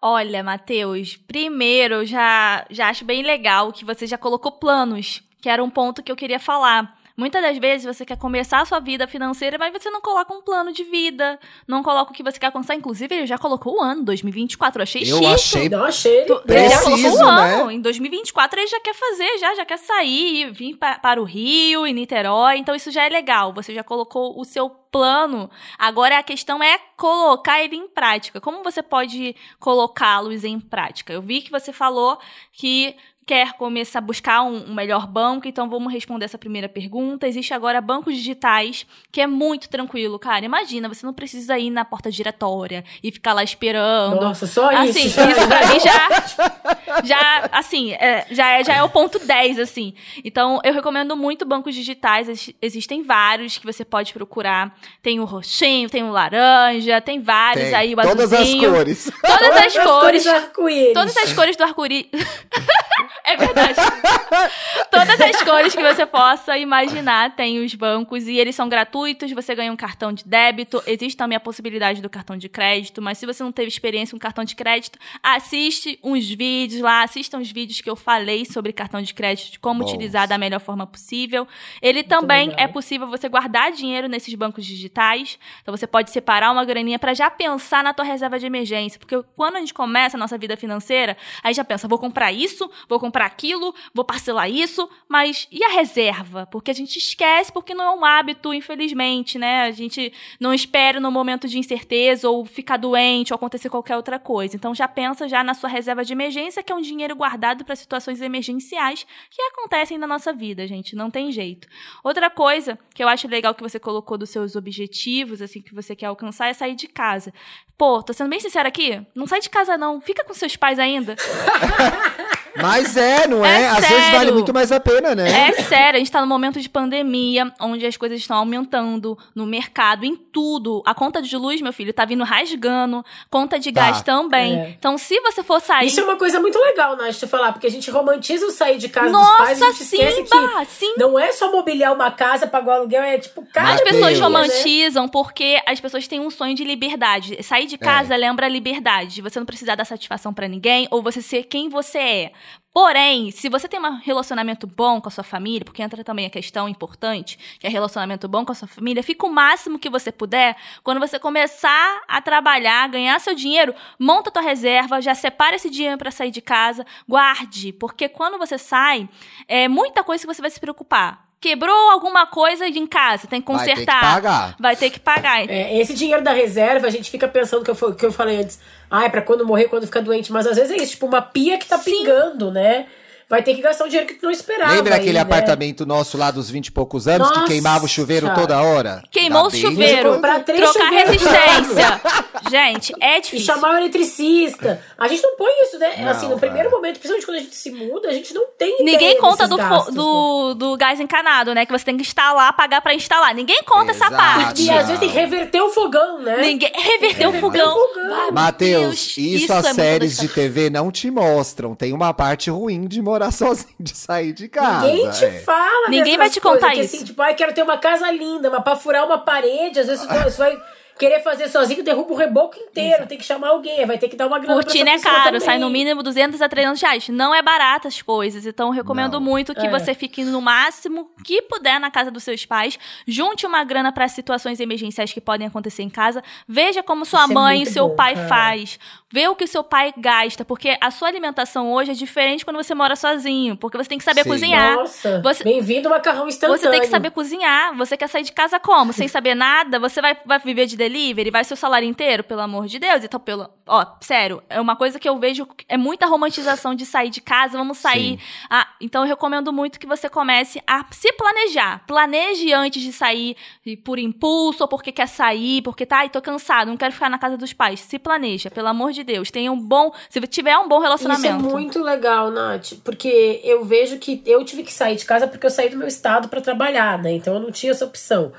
Olha, Matheus, primeiro eu já, já acho bem legal que você já colocou planos, que era um ponto que eu queria falar. Muitas das vezes você quer começar a sua vida financeira, mas você não coloca um plano de vida, não coloca o que você quer alcançar. Inclusive, ele já colocou o ano, 2024. Eu achei
Eu
chique.
achei
Não, achei.
Tu-
Preciso,
ele já colocou um
né?
ano. Em 2024 ele já quer fazer, já, já quer sair, vir pa- para o Rio, em Niterói. Então isso já é legal. Você já colocou o seu plano. Agora a questão é colocar ele em prática. Como você pode colocá-los em prática? Eu vi que você falou que quer começar a buscar um, um, melhor banco, então vamos responder essa primeira pergunta. Existe agora bancos digitais, que é muito tranquilo, cara. Imagina, você não precisa ir na porta giratória e ficar lá esperando.
Nossa, só
assim,
isso.
Isso pra mim já, já assim, é, já, é, já é o ponto 10, assim. Então, eu recomendo muito bancos digitais. Existem vários que você pode procurar. Tem o roxinho, tem o laranja, tem vários
Tem.
aí, o
Todas
azulzinho.
as cores.
Todas as cores.
arco-íris.
Todas as cores do arco-íris. <laughs> é verdade. <laughs> Todas as cores que você possa imaginar tem os bancos e eles são gratuitos. Você ganha um cartão de débito. Existe também a possibilidade do cartão de crédito, mas se você não teve experiência com cartão de crédito, assiste uns vídeos lá, assista uns vídeos que eu falei sobre cartão de crédito, de como
Bons.
utilizar da melhor forma possível. Ele também
legal.
é possível você guardar dinheiro nesses bancos digitais. Então você pode separar uma graninha para já pensar na tua reserva de emergência, porque quando a gente começa a nossa vida financeira, aí já pensa, vou comprar isso, vou comprar aquilo, vou parcelar isso, mas e a reserva? Porque a gente esquece, porque não é um hábito, infelizmente, né? A gente não espera no momento de incerteza ou ficar doente ou acontecer qualquer outra coisa. Então já pensa já na sua reserva de emergência, que é um dinheiro guardado para situações emergenciais que acontecem na nossa vida, gente, não tem jeito. Outra coisa que eu acho legal que você colocou dos seus objetivos, assim, que você quer alcançar, é sair de casa. Pô, tô sendo bem sincera aqui, não sai de casa não, fica com seus pais ainda. <laughs>
Mas é, não é?
É
Às vezes vale muito mais a pena, né?
É sério, a gente tá num momento de pandemia, onde as coisas estão aumentando no mercado, em tudo. A conta de luz, meu filho, tá vindo rasgando, conta de
Tá.
gás também.
É.
Então, se você for sair.
Isso é uma coisa muito legal, Nath, de falar, porque a gente romantiza o sair de casa dos
Nossa,
pais e a gente esquece
sim,
que
bah, sim.
não é só mobiliar uma casa, pagar o aluguel, é tipo, cara,
As pessoas
Deus.
romantizam porque as pessoas têm um sonho de liberdade. Sair
É.
de casa lembra a liberdade, de você não precisar dar satisfação pra ninguém ou você ser quem você é. Porém, se você tem um relacionamento bom com a sua família, porque entra também a questão importante, que é relacionamento bom com a sua família, fica o máximo que você puder. Quando você começar a trabalhar, ganhar seu dinheiro, monta tua reserva, já separa esse dinheiro pra sair de casa, guarde, porque quando você sai, é muita coisa que você vai se preocupar. Quebrou alguma coisa em casa, tem que
Vai ter que
consertar.
pagar.
Vai ter que pagar.
É, esse dinheiro da reserva, a gente fica pensando que eu, que eu falei antes, ah, é pra quando morrer, quando ficar doente, mas às vezes é isso, tipo uma pia que tá
Sim.
pingando, né? Vai ter que gastar um dinheiro que tu não esperava.
Lembra aquele
aí, né?
apartamento nosso lá dos 20 e poucos anos que
Nossa.
queimava o chuveiro toda hora?
Queimou
Tá
o
bem
chuveiro. Trocar
chuveiros.
resistência. <laughs> Gente, é
E
difícil.
chamar o eletricista. A gente não põe isso, né?
Não,
assim, no primeiro
cara.
momento, principalmente quando a gente se muda, a gente não tem ideia
Ninguém conta do,
gastos, né?
do, do gás encanado, né? Que você tem que instalar, pagar pra instalar. Ninguém conta essa
Exato.
parte.
E às vezes tem que reverter o fogão, né?
Ninguém reverteu o
Reverter
fogão.
o fogão.
Meu
Matheus, isso,
é
as
muito
séries de TV não te mostram. Tem uma parte ruim de morar <laughs> sozinho, de sair de casa.
Ninguém te
é.
fala
Ninguém vai te
coisas,
contar
que,
isso.
Assim, tipo, ai, quero ter uma casa linda, mas pra furar uma parede, às vezes você vai querer fazer sozinho, derruba o reboco inteiro, tem que chamar alguém, vai ter que dar uma grana
Cortina é caro,
também.
sai no mínimo 200 a 300 reais. Não é barato as coisas, então eu recomendo
Não.
muito que
É.
você fique no máximo que puder na casa dos seus pais. Junte uma grana para situações emergenciais que podem acontecer em casa. Veja como sua
Isso é
mãe e
muito
seu
bom,
pai
cara.
faz. Vê o que o seu pai gasta, porque a sua alimentação hoje é diferente quando você mora sozinho, porque você tem que saber
Sim.
cozinhar.
Nossa,
Você-
bem-vindo macarrão instantâneo.
Você tem que saber cozinhar. Você quer sair de casa como? Sem saber nada? Você vai, vai viver de delivery? Vai seu salário inteiro? Pelo amor de Deus. Então, pelo. Ó, sério, é uma coisa que eu vejo. É muita romantização de sair de casa. Vamos sair. Ah, então, eu recomendo muito que você comece a se planejar. Planeje antes de sair e por impulso ou porque quer sair, porque tá, ai, tô cansado, não quero ficar na casa dos pais. Se planeja, pelo amor de Deus. Tenha um bom. Se tiver um bom
Isso é
relacionamento.
muito legal, Nath, porque eu vejo que eu tive que sair de casa porque eu saí do meu estado pra trabalhar, né? Então eu não tinha essa opção.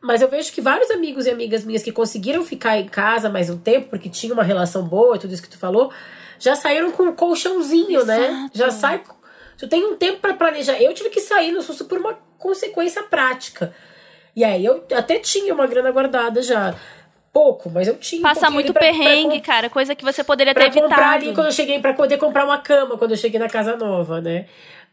Mas eu vejo que vários amigos e amigas minhas que conseguiram ficar em casa mais um tempo, porque tinha uma relação boa, tudo isso que tu falou, já saíram com um colchãozinho, né?
Exato.
Já sai. Tu tem um tempo pra planejar. Eu tive que sair no susto por uma consequência prática. E aí eu até tinha uma grana guardada já. Pouco, mas eu tinha. um
Passa
pouquinho
muito
pra- pra
perrengue,
com-
cara. Coisa que você poderia ter
Pra comprar
evitado.
ali quando eu cheguei, pra poder comprar uma cama quando eu cheguei na casa nova, né?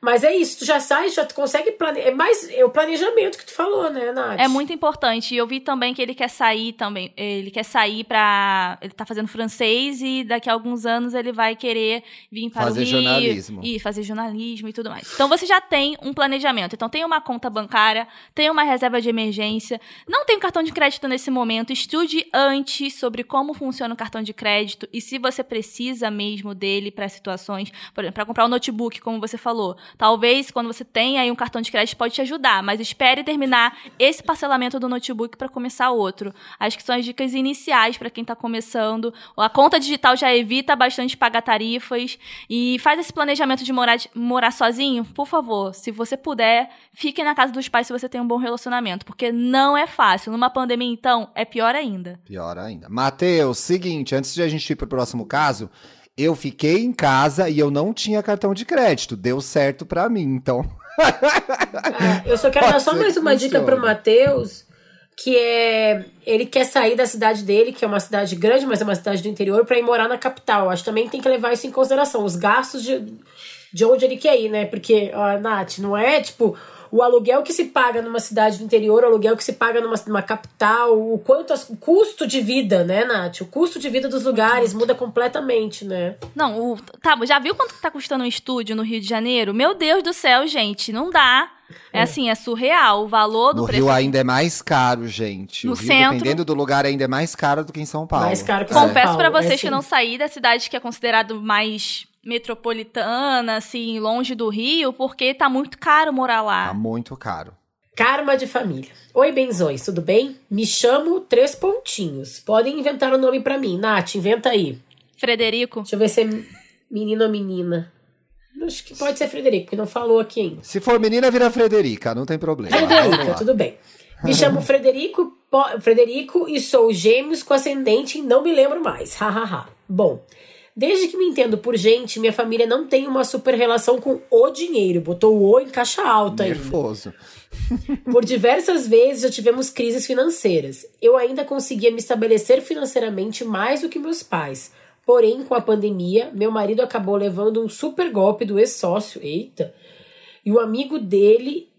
Mas é isso, tu já sai, já tu consegue planejar. É mais é o planejamento que tu falou, né, Nath?
É muito importante. E eu vi também que ele quer sair também. Ele quer sair pra. Ele tá fazendo francês e daqui a alguns anos ele vai querer vir para
Fazer
o Rio.
jornalismo.
E fazer jornalismo e tudo mais. Então você já tem um planejamento. Então tem uma conta bancária, tem uma reserva de emergência. Não tem um cartão de crédito nesse momento. Estude antes sobre como funciona o cartão de crédito e se você precisa mesmo dele para situações, por exemplo, para comprar um notebook, como você falou. Talvez quando você tem aí um cartão de crédito pode te ajudar, mas espere terminar esse parcelamento do notebook para começar outro. Acho que são as dicas iniciais para quem está começando. A conta digital já evita bastante pagar tarifas e faz esse planejamento de morar, morar sozinho, por favor, se você puder, fique na casa dos pais se você tem um bom relacionamento, porque não é fácil. Numa pandemia, então, é pior ainda.
Pior ainda. Matheus, seguinte, antes de a gente ir pro próximo caso, eu fiquei em casa e eu não tinha cartão de crédito. Deu certo para mim, então.
Ah, eu só quero <laughs> dar só mais uma dica pro Matheus, que é ele quer sair da cidade dele, que é uma cidade grande, mas é uma cidade do interior, para ir morar na capital. Acho que também tem que levar isso em consideração, os gastos de, de onde ele quer ir, né? Porque, ó, Nath, não é tipo o aluguel que se paga numa cidade do interior, o aluguel que se paga numa, numa capital, o quanto as, o custo de vida, né, Nath? O custo de vida dos lugares muda completamente, né?
Não, o, tá, já viu quanto tá custando um estúdio no Rio de Janeiro? Meu Deus do céu, gente, não dá. É, é assim, é surreal. O valor do
no
preço.
No Rio ainda é mais caro, gente.
No
Rio,
centro.
Dependendo do lugar, ainda é mais caro do que em São Paulo.
Mais caro que
Confesso
São Paulo.
para vocês
é,
que não saí da cidade que é considerado mais metropolitana, assim, longe do Rio, porque tá muito caro morar lá.
Tá muito caro.
Karma de família. Oi, benzões, tudo bem? Me chamo Três Pontinhos. Podem inventar o um nome para mim. Nath, inventa aí.
Frederico?
Deixa eu ver se é menino ou menina. Acho que pode ser Frederico, porque não falou aqui ainda.
Se for menina, vira Frederica, não tem problema.
Frederica, tudo bem. Me <laughs> chamo Frederico, Frederico e sou gêmeos com ascendente e não me lembro mais. Hahaha. Bom, desde que me entendo por gente, minha família não tem uma super relação com o dinheiro. Botou o O em caixa alta aí.
Nervoso. <laughs>
Por diversas vezes já tivemos crises financeiras. Eu ainda conseguia me estabelecer financeiramente mais do que meus pais. Porém, com a pandemia, meu marido acabou levando um super golpe do ex-sócio, eita, e o amigo dele,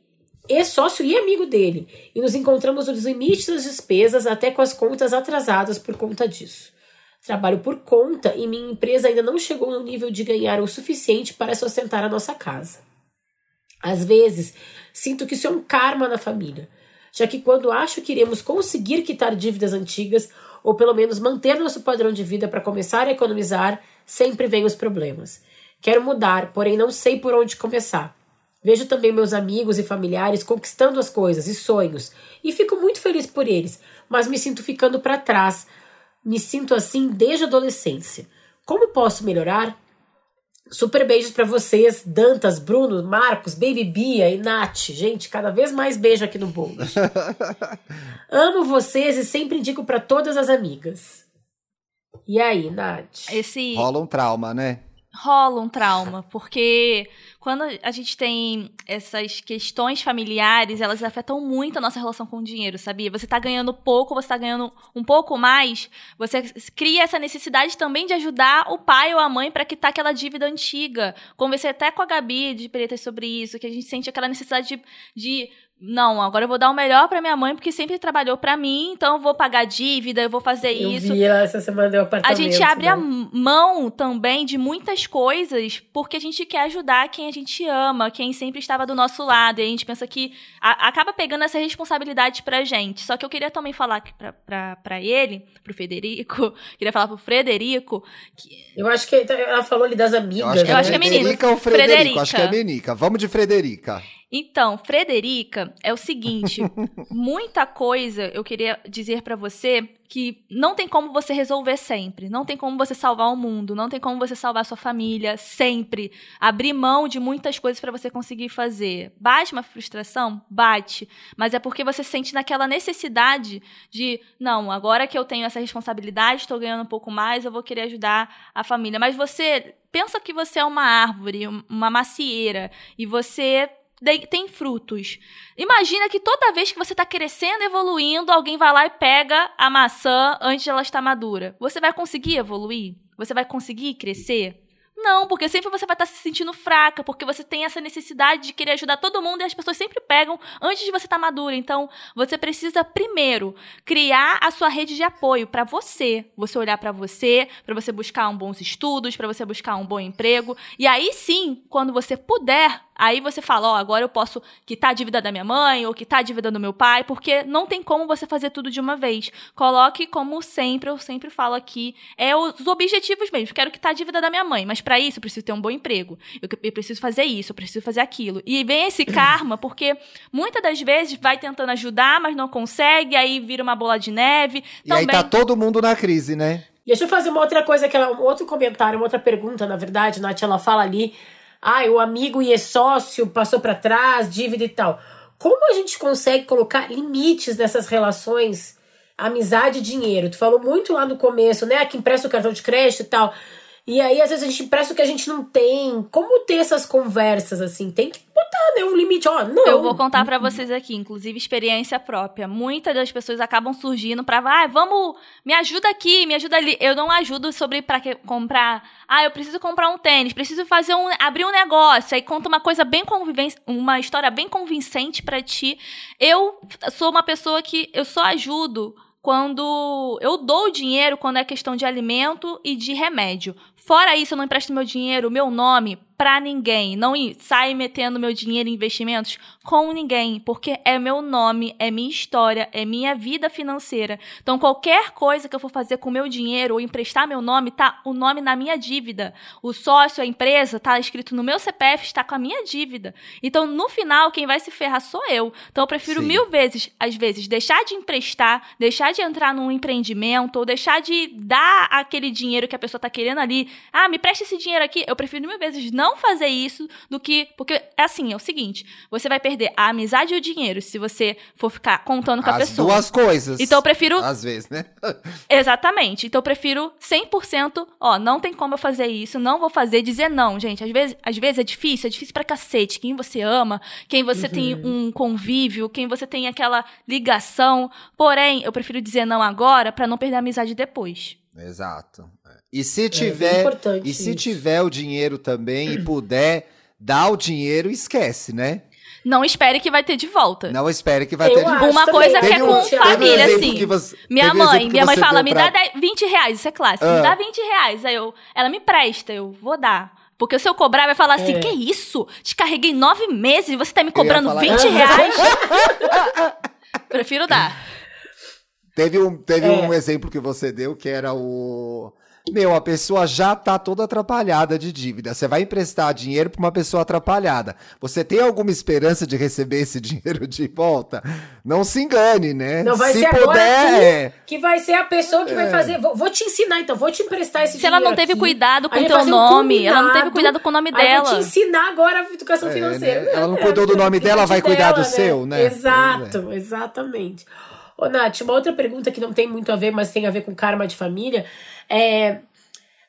ex-sócio e amigo dele, e nos encontramos nos limites das despesas, até com as contas atrasadas por conta disso. Trabalho por conta e minha empresa ainda não chegou no nível de ganhar o suficiente para sustentar a nossa casa. Às vezes, sinto que isso é um karma na família, já que quando acho que iremos conseguir quitar dívidas antigas, ou pelo menos manter nosso padrão de vida para começar a economizar, sempre vem os problemas. Quero mudar, porém não sei por onde começar. Vejo também meus amigos e familiares conquistando as coisas e sonhos, e fico muito feliz por eles, mas me sinto ficando para trás. Me sinto assim desde a adolescência. Como posso melhorar? Super beijos para vocês, Dantas, Bruno, Marcos, Baby Bia e Nath. Gente, cada vez mais beijo aqui no bolo. <laughs> Amo vocês e sempre indico para todas as amigas. E aí, Nath?
Esse
Rola um trauma, né?
Rola um trauma, porque quando a gente tem essas questões familiares, elas afetam muito a nossa relação com o dinheiro, sabia? Você tá ganhando pouco, você tá ganhando um pouco mais, você cria essa necessidade também de ajudar o pai ou a mãe para quitar aquela dívida antiga. Conversei até com a Gabi de Pretas sobre isso, que a gente sente aquela necessidade de, de não, agora eu vou dar o melhor para minha mãe, porque sempre trabalhou para mim, então eu vou pagar dívida, eu vou fazer
eu
isso.
Vi ela essa semana deu apartamento.
A gente abre
né?
a mão também de muitas coisas, porque a gente quer ajudar quem a gente ama, quem sempre estava do nosso lado. E a gente pensa que a, acaba pegando essa responsabilidade pra gente. Só que eu queria também falar pra, pra, pra ele, pro Federico, <laughs> queria falar pro Frederico. Que...
Eu acho que ela falou ali das amigas.
Eu acho que,
eu
é,
acho que é menino.
Frederica ou Frederico?
Frederica.
Acho que é Menica. Vamos de Frederica.
Então, Frederica, é o seguinte, <laughs> muita coisa eu queria dizer para você que não tem como você resolver sempre, não tem como você salvar o mundo, não tem como você salvar a sua família sempre, abrir mão de muitas coisas para você conseguir fazer. Bate uma frustração? Bate, mas é porque você sente naquela necessidade de, não, agora que eu tenho essa responsabilidade, estou ganhando um pouco mais, eu vou querer ajudar a família. Mas você pensa que você é uma árvore, uma macieira, e você tem frutos. Imagina que toda vez que você está crescendo, evoluindo, alguém vai lá e pega a maçã antes de ela estar madura. Você vai conseguir evoluir? Você vai conseguir crescer? Não, porque sempre você vai estar se sentindo fraca, porque você tem essa necessidade de querer ajudar todo mundo e as pessoas sempre pegam antes de você estar madura. Então, você precisa primeiro criar a sua rede de apoio para você, você olhar para você, para você buscar um bons estudos, para você buscar um bom emprego, e aí sim, quando você puder Aí você fala, ó, agora eu posso quitar a dívida da minha mãe ou quitar a dívida do meu pai, porque não tem como você fazer tudo de uma vez. Coloque como sempre, eu sempre falo aqui, é os objetivos mesmo. Quero quitar a dívida da minha mãe, mas para isso eu preciso ter um bom emprego. Eu, eu preciso fazer isso, eu preciso fazer aquilo. E vem esse <clears throat> karma, porque muitas das vezes vai tentando ajudar, mas não consegue, aí vira uma bola de neve.
E aí tá todo mundo na crise, né?
Deixa eu fazer uma outra coisa, que ela, um outro comentário, uma outra pergunta, na verdade, Nath, ela fala ali ah, o amigo e sócio passou para trás, dívida e tal. Como a gente consegue colocar limites nessas relações, amizade e dinheiro? Tu falou muito lá no começo, né? Que empresta o cartão de crédito e tal. E aí, às vezes, a gente empresta o que a gente não tem. Como ter essas conversas, assim? Tem que botar, né? Um limite, ó, não.
Eu vou contar para vocês aqui, inclusive experiência própria. Muitas das pessoas acabam surgindo pra, ah, vamos, me ajuda aqui, me ajuda ali. Eu não ajudo sobre que, comprar, ah, eu preciso comprar um tênis, preciso fazer um, abrir um negócio. Aí conta uma coisa bem convivente, uma história bem convincente para ti. Eu sou uma pessoa que eu só ajudo quando eu dou dinheiro quando é questão de alimento e de remédio. Fora isso, eu não empresto meu dinheiro, meu nome para ninguém. Não sai metendo meu dinheiro em investimentos com ninguém, porque é meu nome, é minha história, é minha vida financeira. Então, qualquer coisa que eu for fazer com meu dinheiro ou emprestar meu nome, tá o nome na minha dívida. O sócio, a empresa, tá escrito no meu CPF, está com a minha dívida. Então, no final, quem vai se ferrar sou eu. Então, eu prefiro Sim. mil vezes, às vezes, deixar de emprestar, deixar de entrar num empreendimento ou deixar de dar aquele dinheiro que a pessoa tá querendo ali ah, me preste esse dinheiro aqui. Eu prefiro mil vezes não fazer isso do que. Porque é assim, é o seguinte: você vai perder a amizade e o dinheiro se você for ficar contando com
As
a pessoa.
Duas coisas.
Então eu prefiro.
Às vezes, né? <laughs>
Exatamente. Então eu prefiro 100%. Ó, não tem como eu fazer isso, não vou fazer. Dizer não, gente. Às vezes, às vezes é difícil, é difícil pra cacete. Quem você ama, quem você uhum. tem um convívio, quem você tem aquela ligação. Porém, eu prefiro dizer não agora para não perder a amizade depois.
Exato. E se é, tiver, é e se tiver o dinheiro também e puder dar o dinheiro, esquece, né?
Não espere que vai ter de volta.
Não espere que vai eu ter de volta.
Uma coisa que é com família, um assim. Você, minha mãe, minha mãe fala, me pra... dá 20 reais, isso é clássico. Ah. Me dá 20 reais. Aí eu, ela me presta, eu vou dar. Porque se eu cobrar, vai falar assim: é. que isso? Te carreguei nove meses e você tá me cobrando falar, 20 reais? <laughs> Prefiro dar.
Teve, um, teve é. um exemplo que você deu que era o meu, a pessoa já tá toda atrapalhada de dívida. Você vai emprestar dinheiro para uma pessoa atrapalhada. Você tem alguma esperança de receber esse <laughs> dinheiro de volta? Não se engane, né?
Não vai se ser puder, agora é. que vai ser a pessoa que é. vai fazer. Vou, vou, te ensinar, então, vou te emprestar esse
se
dinheiro.
Se ela não teve aqui, cuidado com o teu nome, um ela não teve cuidado com o nome dela.
Vou te ensinar agora a educação é, financeira.
Né? Ela não cuidou do nome dela, vai cuidar dela, do né? seu, né?
Exato, é. exatamente. Ô, Nath, uma outra pergunta que não tem muito a ver, mas tem a ver com karma de família. É,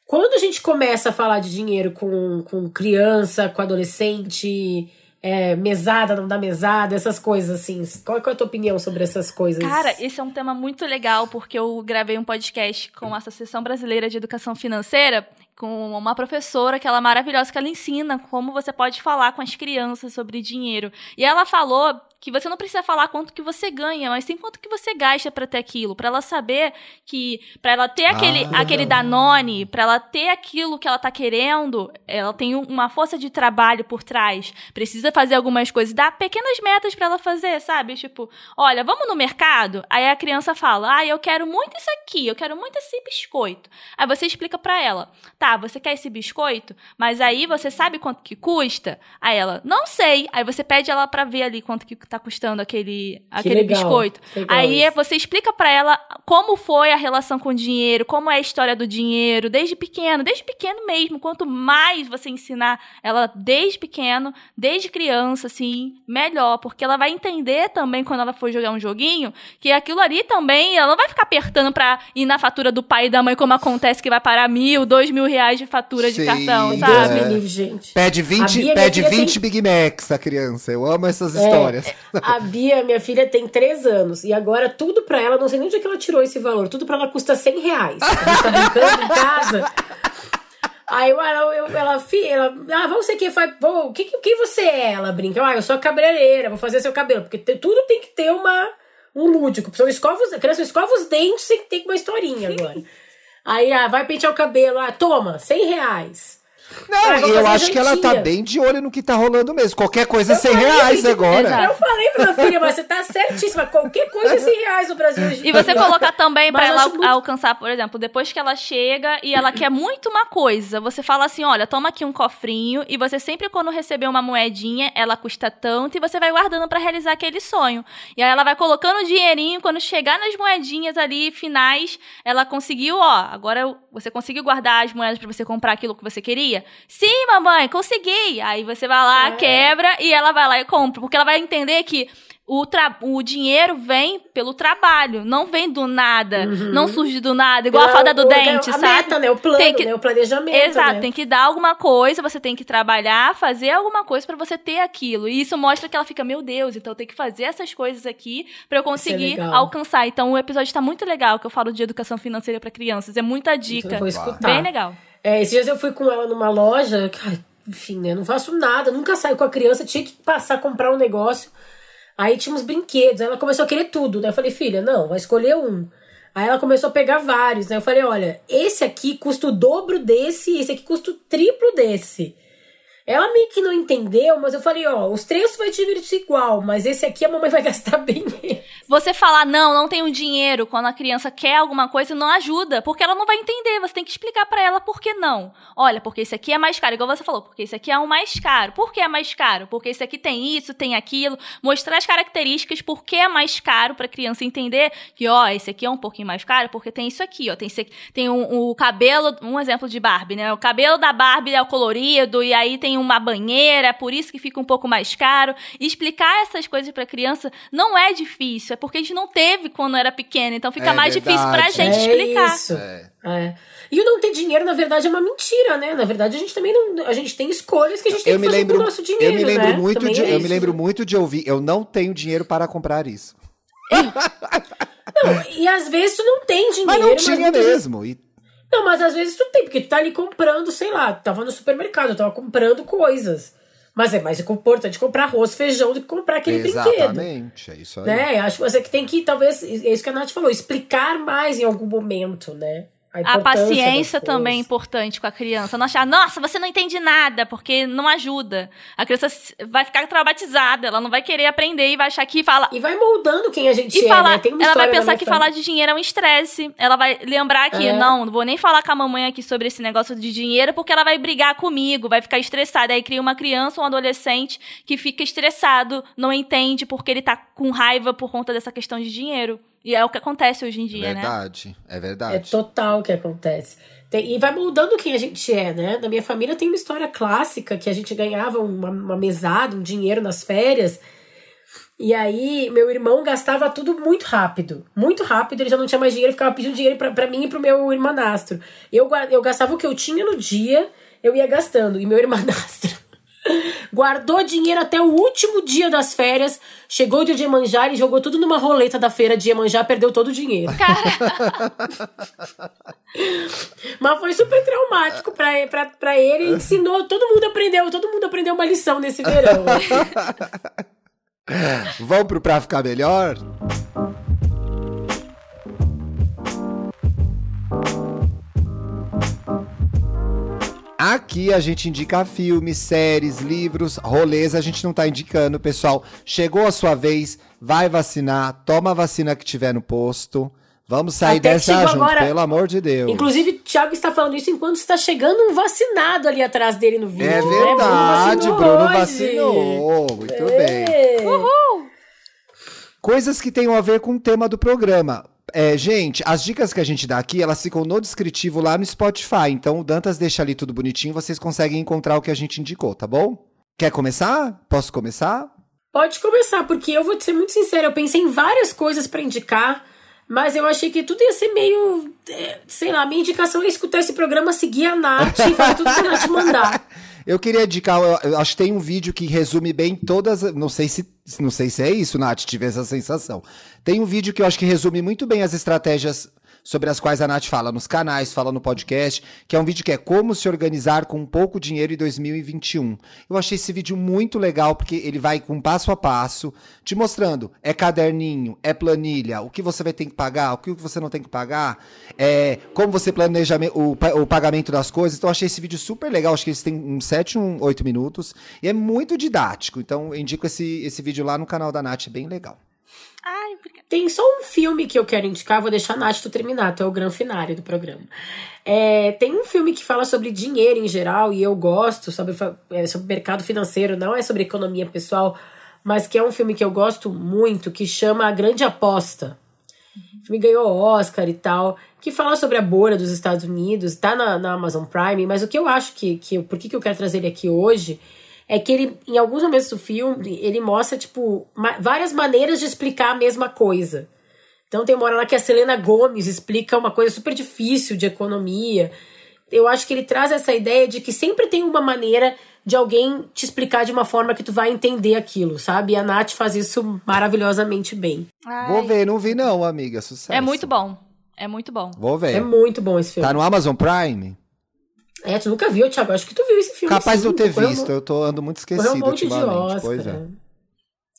quando a gente começa a falar de dinheiro com, com criança, com adolescente, é, mesada, não dá mesada, essas coisas assim. Qual, qual é a tua opinião sobre essas coisas?
Cara, esse é um tema muito legal, porque eu gravei um podcast com a Associação Brasileira de Educação Financeira, com uma professora que ela é maravilhosa, que ela ensina como você pode falar com as crianças sobre dinheiro. E ela falou que você não precisa falar quanto que você ganha, mas tem quanto que você gasta para ter aquilo, para ela saber que para ela ter aquele ah, aquele Danone, para ela ter aquilo que ela tá querendo, ela tem uma força de trabalho por trás, precisa fazer algumas coisas, dá pequenas metas para ela fazer, sabe? Tipo, olha, vamos no mercado? Aí a criança fala: "Ah, eu quero muito isso aqui, eu quero muito esse biscoito". Aí você explica para ela: "Tá, você quer esse biscoito? Mas aí você sabe quanto que custa?". Aí ela: "Não sei". Aí você pede ela para ver ali quanto que tá custando aquele, aquele legal, biscoito. Legal Aí isso. você explica para ela como foi a relação com o dinheiro, como é a história do dinheiro, desde pequeno, desde pequeno mesmo. Quanto mais você ensinar ela desde pequeno, desde criança, assim, melhor. Porque ela vai entender também quando ela for jogar um joguinho, que aquilo ali também, ela não vai ficar apertando pra ir na fatura do pai e da mãe, como acontece que vai parar mil, dois mil reais de fatura Sim, de cartão, sabe?
É. gente. Pede 20, pede 20 tem... Big Macs a criança. Eu amo essas é, histórias.
A Bia, minha filha, tem três anos. E agora tudo pra ela, não sei nem onde é que ela tirou esse valor. Tudo pra ela custa 100 reais. A gente tá brincando em casa. Aí ela, eu, ela, filha, ela, ah, você que faz. O que, que você é? Ela brinca, ah, eu sou cabeleireira, vou fazer seu cabelo. Porque te, tudo tem que ter uma, um lúdico. Então, escova os, a criança escova os dentes, tem que ter uma historinha agora. <laughs> Aí, ah, vai pentear o cabelo, ah, toma, 100 reais.
Não,
Ah,
e eu acho que ela tá bem de olho no que tá rolando mesmo. Qualquer coisa é 100
falei,
reais agora.
exato.
Eu falei pra minha filha, mas você tá certíssima. Qualquer coisa é 100 reais no Brasil hoje.
E você colocar também pra
Mas
ela
muito-
alcançar, por exemplo, depois que ela chega e ela quer muito uma coisa, você fala assim: olha, toma aqui um cofrinho, e você sempre, quando receber uma moedinha, ela custa tanto, e você vai guardando pra realizar aquele sonho. E aí ela vai colocando o dinheirinho, quando chegar nas moedinhas ali finais, ela conseguiu, ó, agora você conseguiu guardar as moedas pra você comprar aquilo que você queria? Sim, mamãe, consegui! Aí você vai lá,
É.
quebra, e ela vai lá e compra, porque ela vai entender que o, tra- o dinheiro vem pelo trabalho, não vem do nada, não surge do nada, igual a fada do
Uhum. O-
dente,
a
sabe?
meta, né? O plano,
Tem que-
né? O planejamento,
Exato,
né?
tem que dar alguma coisa, você tem que trabalhar, fazer alguma coisa pra você ter aquilo. E isso mostra que ela fica, meu Deus, então eu tenho que fazer essas coisas aqui pra eu conseguir
legal.
alcançar. Então o episódio tá muito legal, que eu falo de educação financeira pra crianças, é muita
Então
dica.
eu vou escutar.
Bem legal.
É, esses dias eu fui com ela numa loja, enfim, né? Não faço nada, nunca saio com a criança, tinha que passar a comprar um negócio. Aí tinha uns brinquedos, aí ela começou a querer tudo, né? Eu falei, filha, não, vai escolher um. Aí ela começou a pegar vários, né? Eu falei, olha, esse aqui custa o dobro desse, esse aqui custa o triplo desse. Ela meio que não entendeu, mas eu falei, ó, os três vai te divertir igual, mas esse aqui a mamãe vai <laughs> gastar bem.
Você falar, não, não tenho dinheiro, quando a criança quer alguma coisa, não ajuda, porque ela não vai entender. Você tem que explicar pra ela por que não. Olha, porque esse aqui é mais caro, igual você falou, porque esse aqui é o mais caro. Por que é mais caro? Porque esse aqui tem isso, tem aquilo. Mostrar as características, por que é mais caro pra criança entender que, ó, esse aqui é um pouquinho mais caro, porque tem isso aqui, ó. Tem, esse tem um, o cabelo, um exemplo de Barbie, né? O cabelo da Barbie é o colorido, e aí tem uma banheira, é por isso que fica um pouco mais caro. E explicar essas coisas pra criança não é difícil, é porque a gente não teve quando era pequena, então fica
É
mais difícil pra
verdade.
gente explicar.
isso.
É.
É. E o não ter dinheiro, na verdade, é uma mentira, né? Na verdade, a gente também não. A gente tem escolhas que a gente tem
Eu
que fazer
lembro,
com o nosso dinheiro.
eu me lembro
né?
muito
Também
de,
é
eu me lembro muito de ouvir, eu não tenho dinheiro para comprar isso.
E às vezes tu não tem dinheiro.
Mas não tinha
vezes-
mesmo. E
Não, mas às vezes tu tem, porque tu tá ali comprando, sei lá, tava no supermercado, tava comprando coisas. Mas é mais importante comprar arroz, feijão do que comprar aquele brinquedo.
Exatamente, é isso aí.
Né? Acho que você que tem que, talvez, é isso que a Nath falou, explicar mais em algum momento, né?
A
importância
paciência também é importante com a criança. Não achar, nossa, você não entende nada, porque não ajuda. A criança vai ficar traumatizada, ela não vai querer aprender e vai achar que fala.
E vai moldando quem a gente
E
é,
falar,
né?
Ela vai pensar que falar de dinheiro é um estresse. Ela vai lembrar que,
É.
não, não vou nem falar com a mamãe aqui sobre esse negócio de dinheiro, porque ela vai brigar comigo, vai ficar estressada. Aí cria uma criança, um adolescente que fica estressado, não entende porque ele tá com raiva por conta dessa questão de dinheiro. E é o que acontece hoje em dia, né?
verdade, é
É
verdade.
total o que acontece. Tem- e vai moldando quem a gente é, né? Na minha família tem uma história clássica que a gente ganhava uma, uma mesada, um dinheiro nas férias. E aí, meu irmão gastava tudo muito rápido. Muito rápido, ele já não tinha mais dinheiro, ficava pedindo dinheiro pra, pra mim e pro meu irmanastro. Eu, eu gastava o que eu tinha no dia, eu ia gastando. E meu irmanastro <laughs> guardou dinheiro até o último dia das férias. Chegou de Iemanjá, ele jogou tudo numa roleta da feira de Iemanjá, perdeu todo o dinheiro. <laughs> Mas foi super traumático pra, pra, pra ele. Ensinou, todo mundo aprendeu, todo mundo aprendeu uma lição nesse verão. <laughs>
Vamos pro Pra Ficar Melhor? Aqui a gente indica filmes, séries, livros, rolês, a gente não tá indicando, pessoal. Chegou a sua vez, vai vacinar, toma a vacina que tiver no posto. Vamos sair
Até
dessa junto,
agora-
pelo amor de Deus.
Inclusive, o Thiago está falando isso enquanto está chegando um vacinado ali atrás dele no vídeo.
É
né?
verdade, Bruno
hoje.
vacinou. Muito bem.
É.
Coisas que tenham a ver com o tema do programa. É, gente, as dicas que a gente dá aqui, elas ficam no descritivo lá no Spotify. Então o Dantas deixa ali tudo bonitinho, vocês conseguem encontrar o que a gente indicou, tá bom? Quer começar? Posso começar?
Pode começar, porque eu vou te ser muito sincera, eu pensei em várias coisas pra indicar, mas eu achei que tudo ia ser meio. é, sei lá, minha indicação é escutar esse programa, seguir a Nath e fazer tudo que a Nath mandar. <laughs>
Eu queria indicar, eu, acho que tem um vídeo que resume bem todas. Não sei se, não sei se é isso, Nath, tive essa sensação. Tem um vídeo que eu acho que resume muito bem as estratégias sobre as quais a Nath fala nos canais, fala no podcast, que é um vídeo que é como se organizar com pouco dinheiro em 2021. Eu achei esse vídeo muito legal porque ele vai com passo a passo, te mostrando, é caderninho, é planilha, o que você vai ter que pagar, o que você não tem que pagar, é, como você planeja o, o pagamento das coisas. Então eu achei esse vídeo super legal, acho que eles têm uns 7, 8 minutos, e é muito didático. Então eu indico esse, esse vídeo lá no canal da Nath, é bem legal.
Ai. Tem só um filme que eu quero indicar, vou deixar a Nath tu terminar, tu é o grande finale do programa. É, tem um filme que fala sobre dinheiro em geral, e eu gosto, sobre, é, sobre mercado financeiro, não é sobre economia pessoal, mas que é um filme que eu gosto muito, que chama A Grande Aposta. O filme ganhou Oscar e tal, que fala sobre a bolha dos Estados Unidos, tá na, na Amazon Prime, mas o que eu acho que, que. Por que, que eu quero trazer ele aqui hoje é que ele, em alguns momentos do filme, ele mostra, tipo, ma várias maneiras de explicar a mesma coisa. Então tem uma hora lá que a Selena Gomes explica uma coisa super difícil de economia. Eu acho que ele traz essa ideia de que sempre tem uma maneira de alguém te explicar de uma forma que tu vai entender aquilo, sabe? E a Nath faz isso maravilhosamente bem.
Ai. Vou ver, não vi não, amiga. Sucesso.
É muito bom. É muito bom.
Vou ver.
É muito bom esse filme.
Tá no Amazon Prime?
É, tu nunca viu, Thiago? Acho que tu viu esse filme.
Capaz de eu ter visto, eu tô ando muito esquecido um
monte
ultimamente.
De Oscar. Pois é.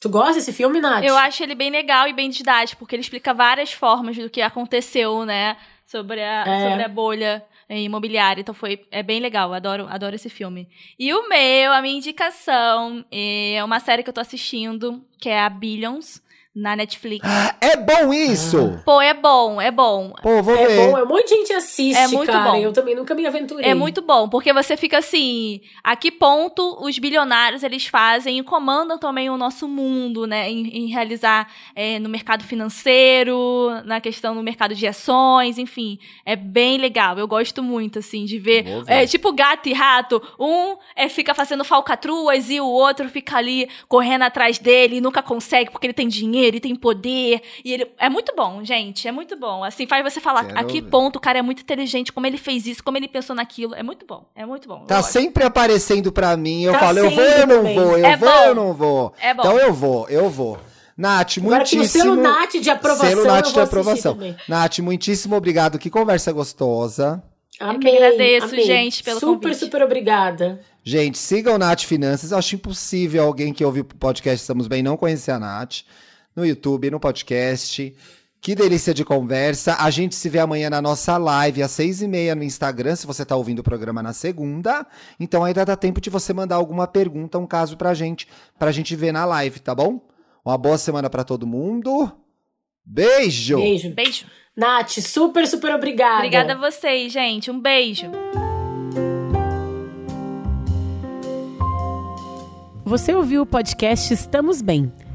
Tu gosta desse filme, Nath?
Eu acho ele bem legal e bem didático, porque ele explica várias formas do que aconteceu, né? Sobre a, é. sobre a bolha imobiliária. Então foi é bem legal, adoro, adoro esse filme. E o meu, a minha indicação é uma série que eu tô assistindo, que é a Billions na Netflix.
É bom isso!
Pô, é bom, é bom.
Pô, vou
é
ver.
bom, é um monte de gente assiste, é muito cara. Bom. Eu também nunca me aventurei.
É muito bom, porque você fica assim, a que ponto os bilionários eles fazem e comandam também o nosso mundo, né? Em, em realizar é, no mercado financeiro, na questão do mercado de ações, enfim. É bem legal. Eu gosto muito, assim, de ver. ver. É tipo gato e rato. Um é, fica fazendo falcatruas e o outro fica ali correndo atrás dele e nunca consegue porque ele tem dinheiro ele tem poder. E ele. É muito bom, gente. É muito bom. Assim, faz você falar Quero a que ver. ponto o cara é muito inteligente, como ele fez isso, como ele pensou naquilo. É muito bom. É muito bom.
Tá sempre aparecendo pra mim. Eu tá falo, eu vou, eu não vou, eu é vou, bom. eu não vou.
É bom.
Então eu vou, eu vou. Nath, muitíssimo... Agora tem o
selo Nath de aprovação. Selo Nath de aprovação.
Nath, muitíssimo obrigado. Que conversa gostosa.
Amei, eu que agradeço, amei. gente, pelo
super,
convite.
Super, super obrigada.
Gente, sigam Nath Finanças. Eu acho impossível alguém que ouve o podcast Estamos Bem não conhecer a Nath no YouTube, no podcast. Que delícia de conversa. A gente se vê amanhã na nossa live às seis e meia no Instagram, se você está ouvindo o programa na segunda. Então ainda dá tempo de você mandar alguma pergunta, um caso pra gente, pra gente ver na live, tá bom? Uma boa semana para todo mundo. Beijo!
Beijo.
Beijo.
Nath, super, super obrigada.
Obrigada a vocês, gente. Um beijo.
Você ouviu o podcast Estamos Bem.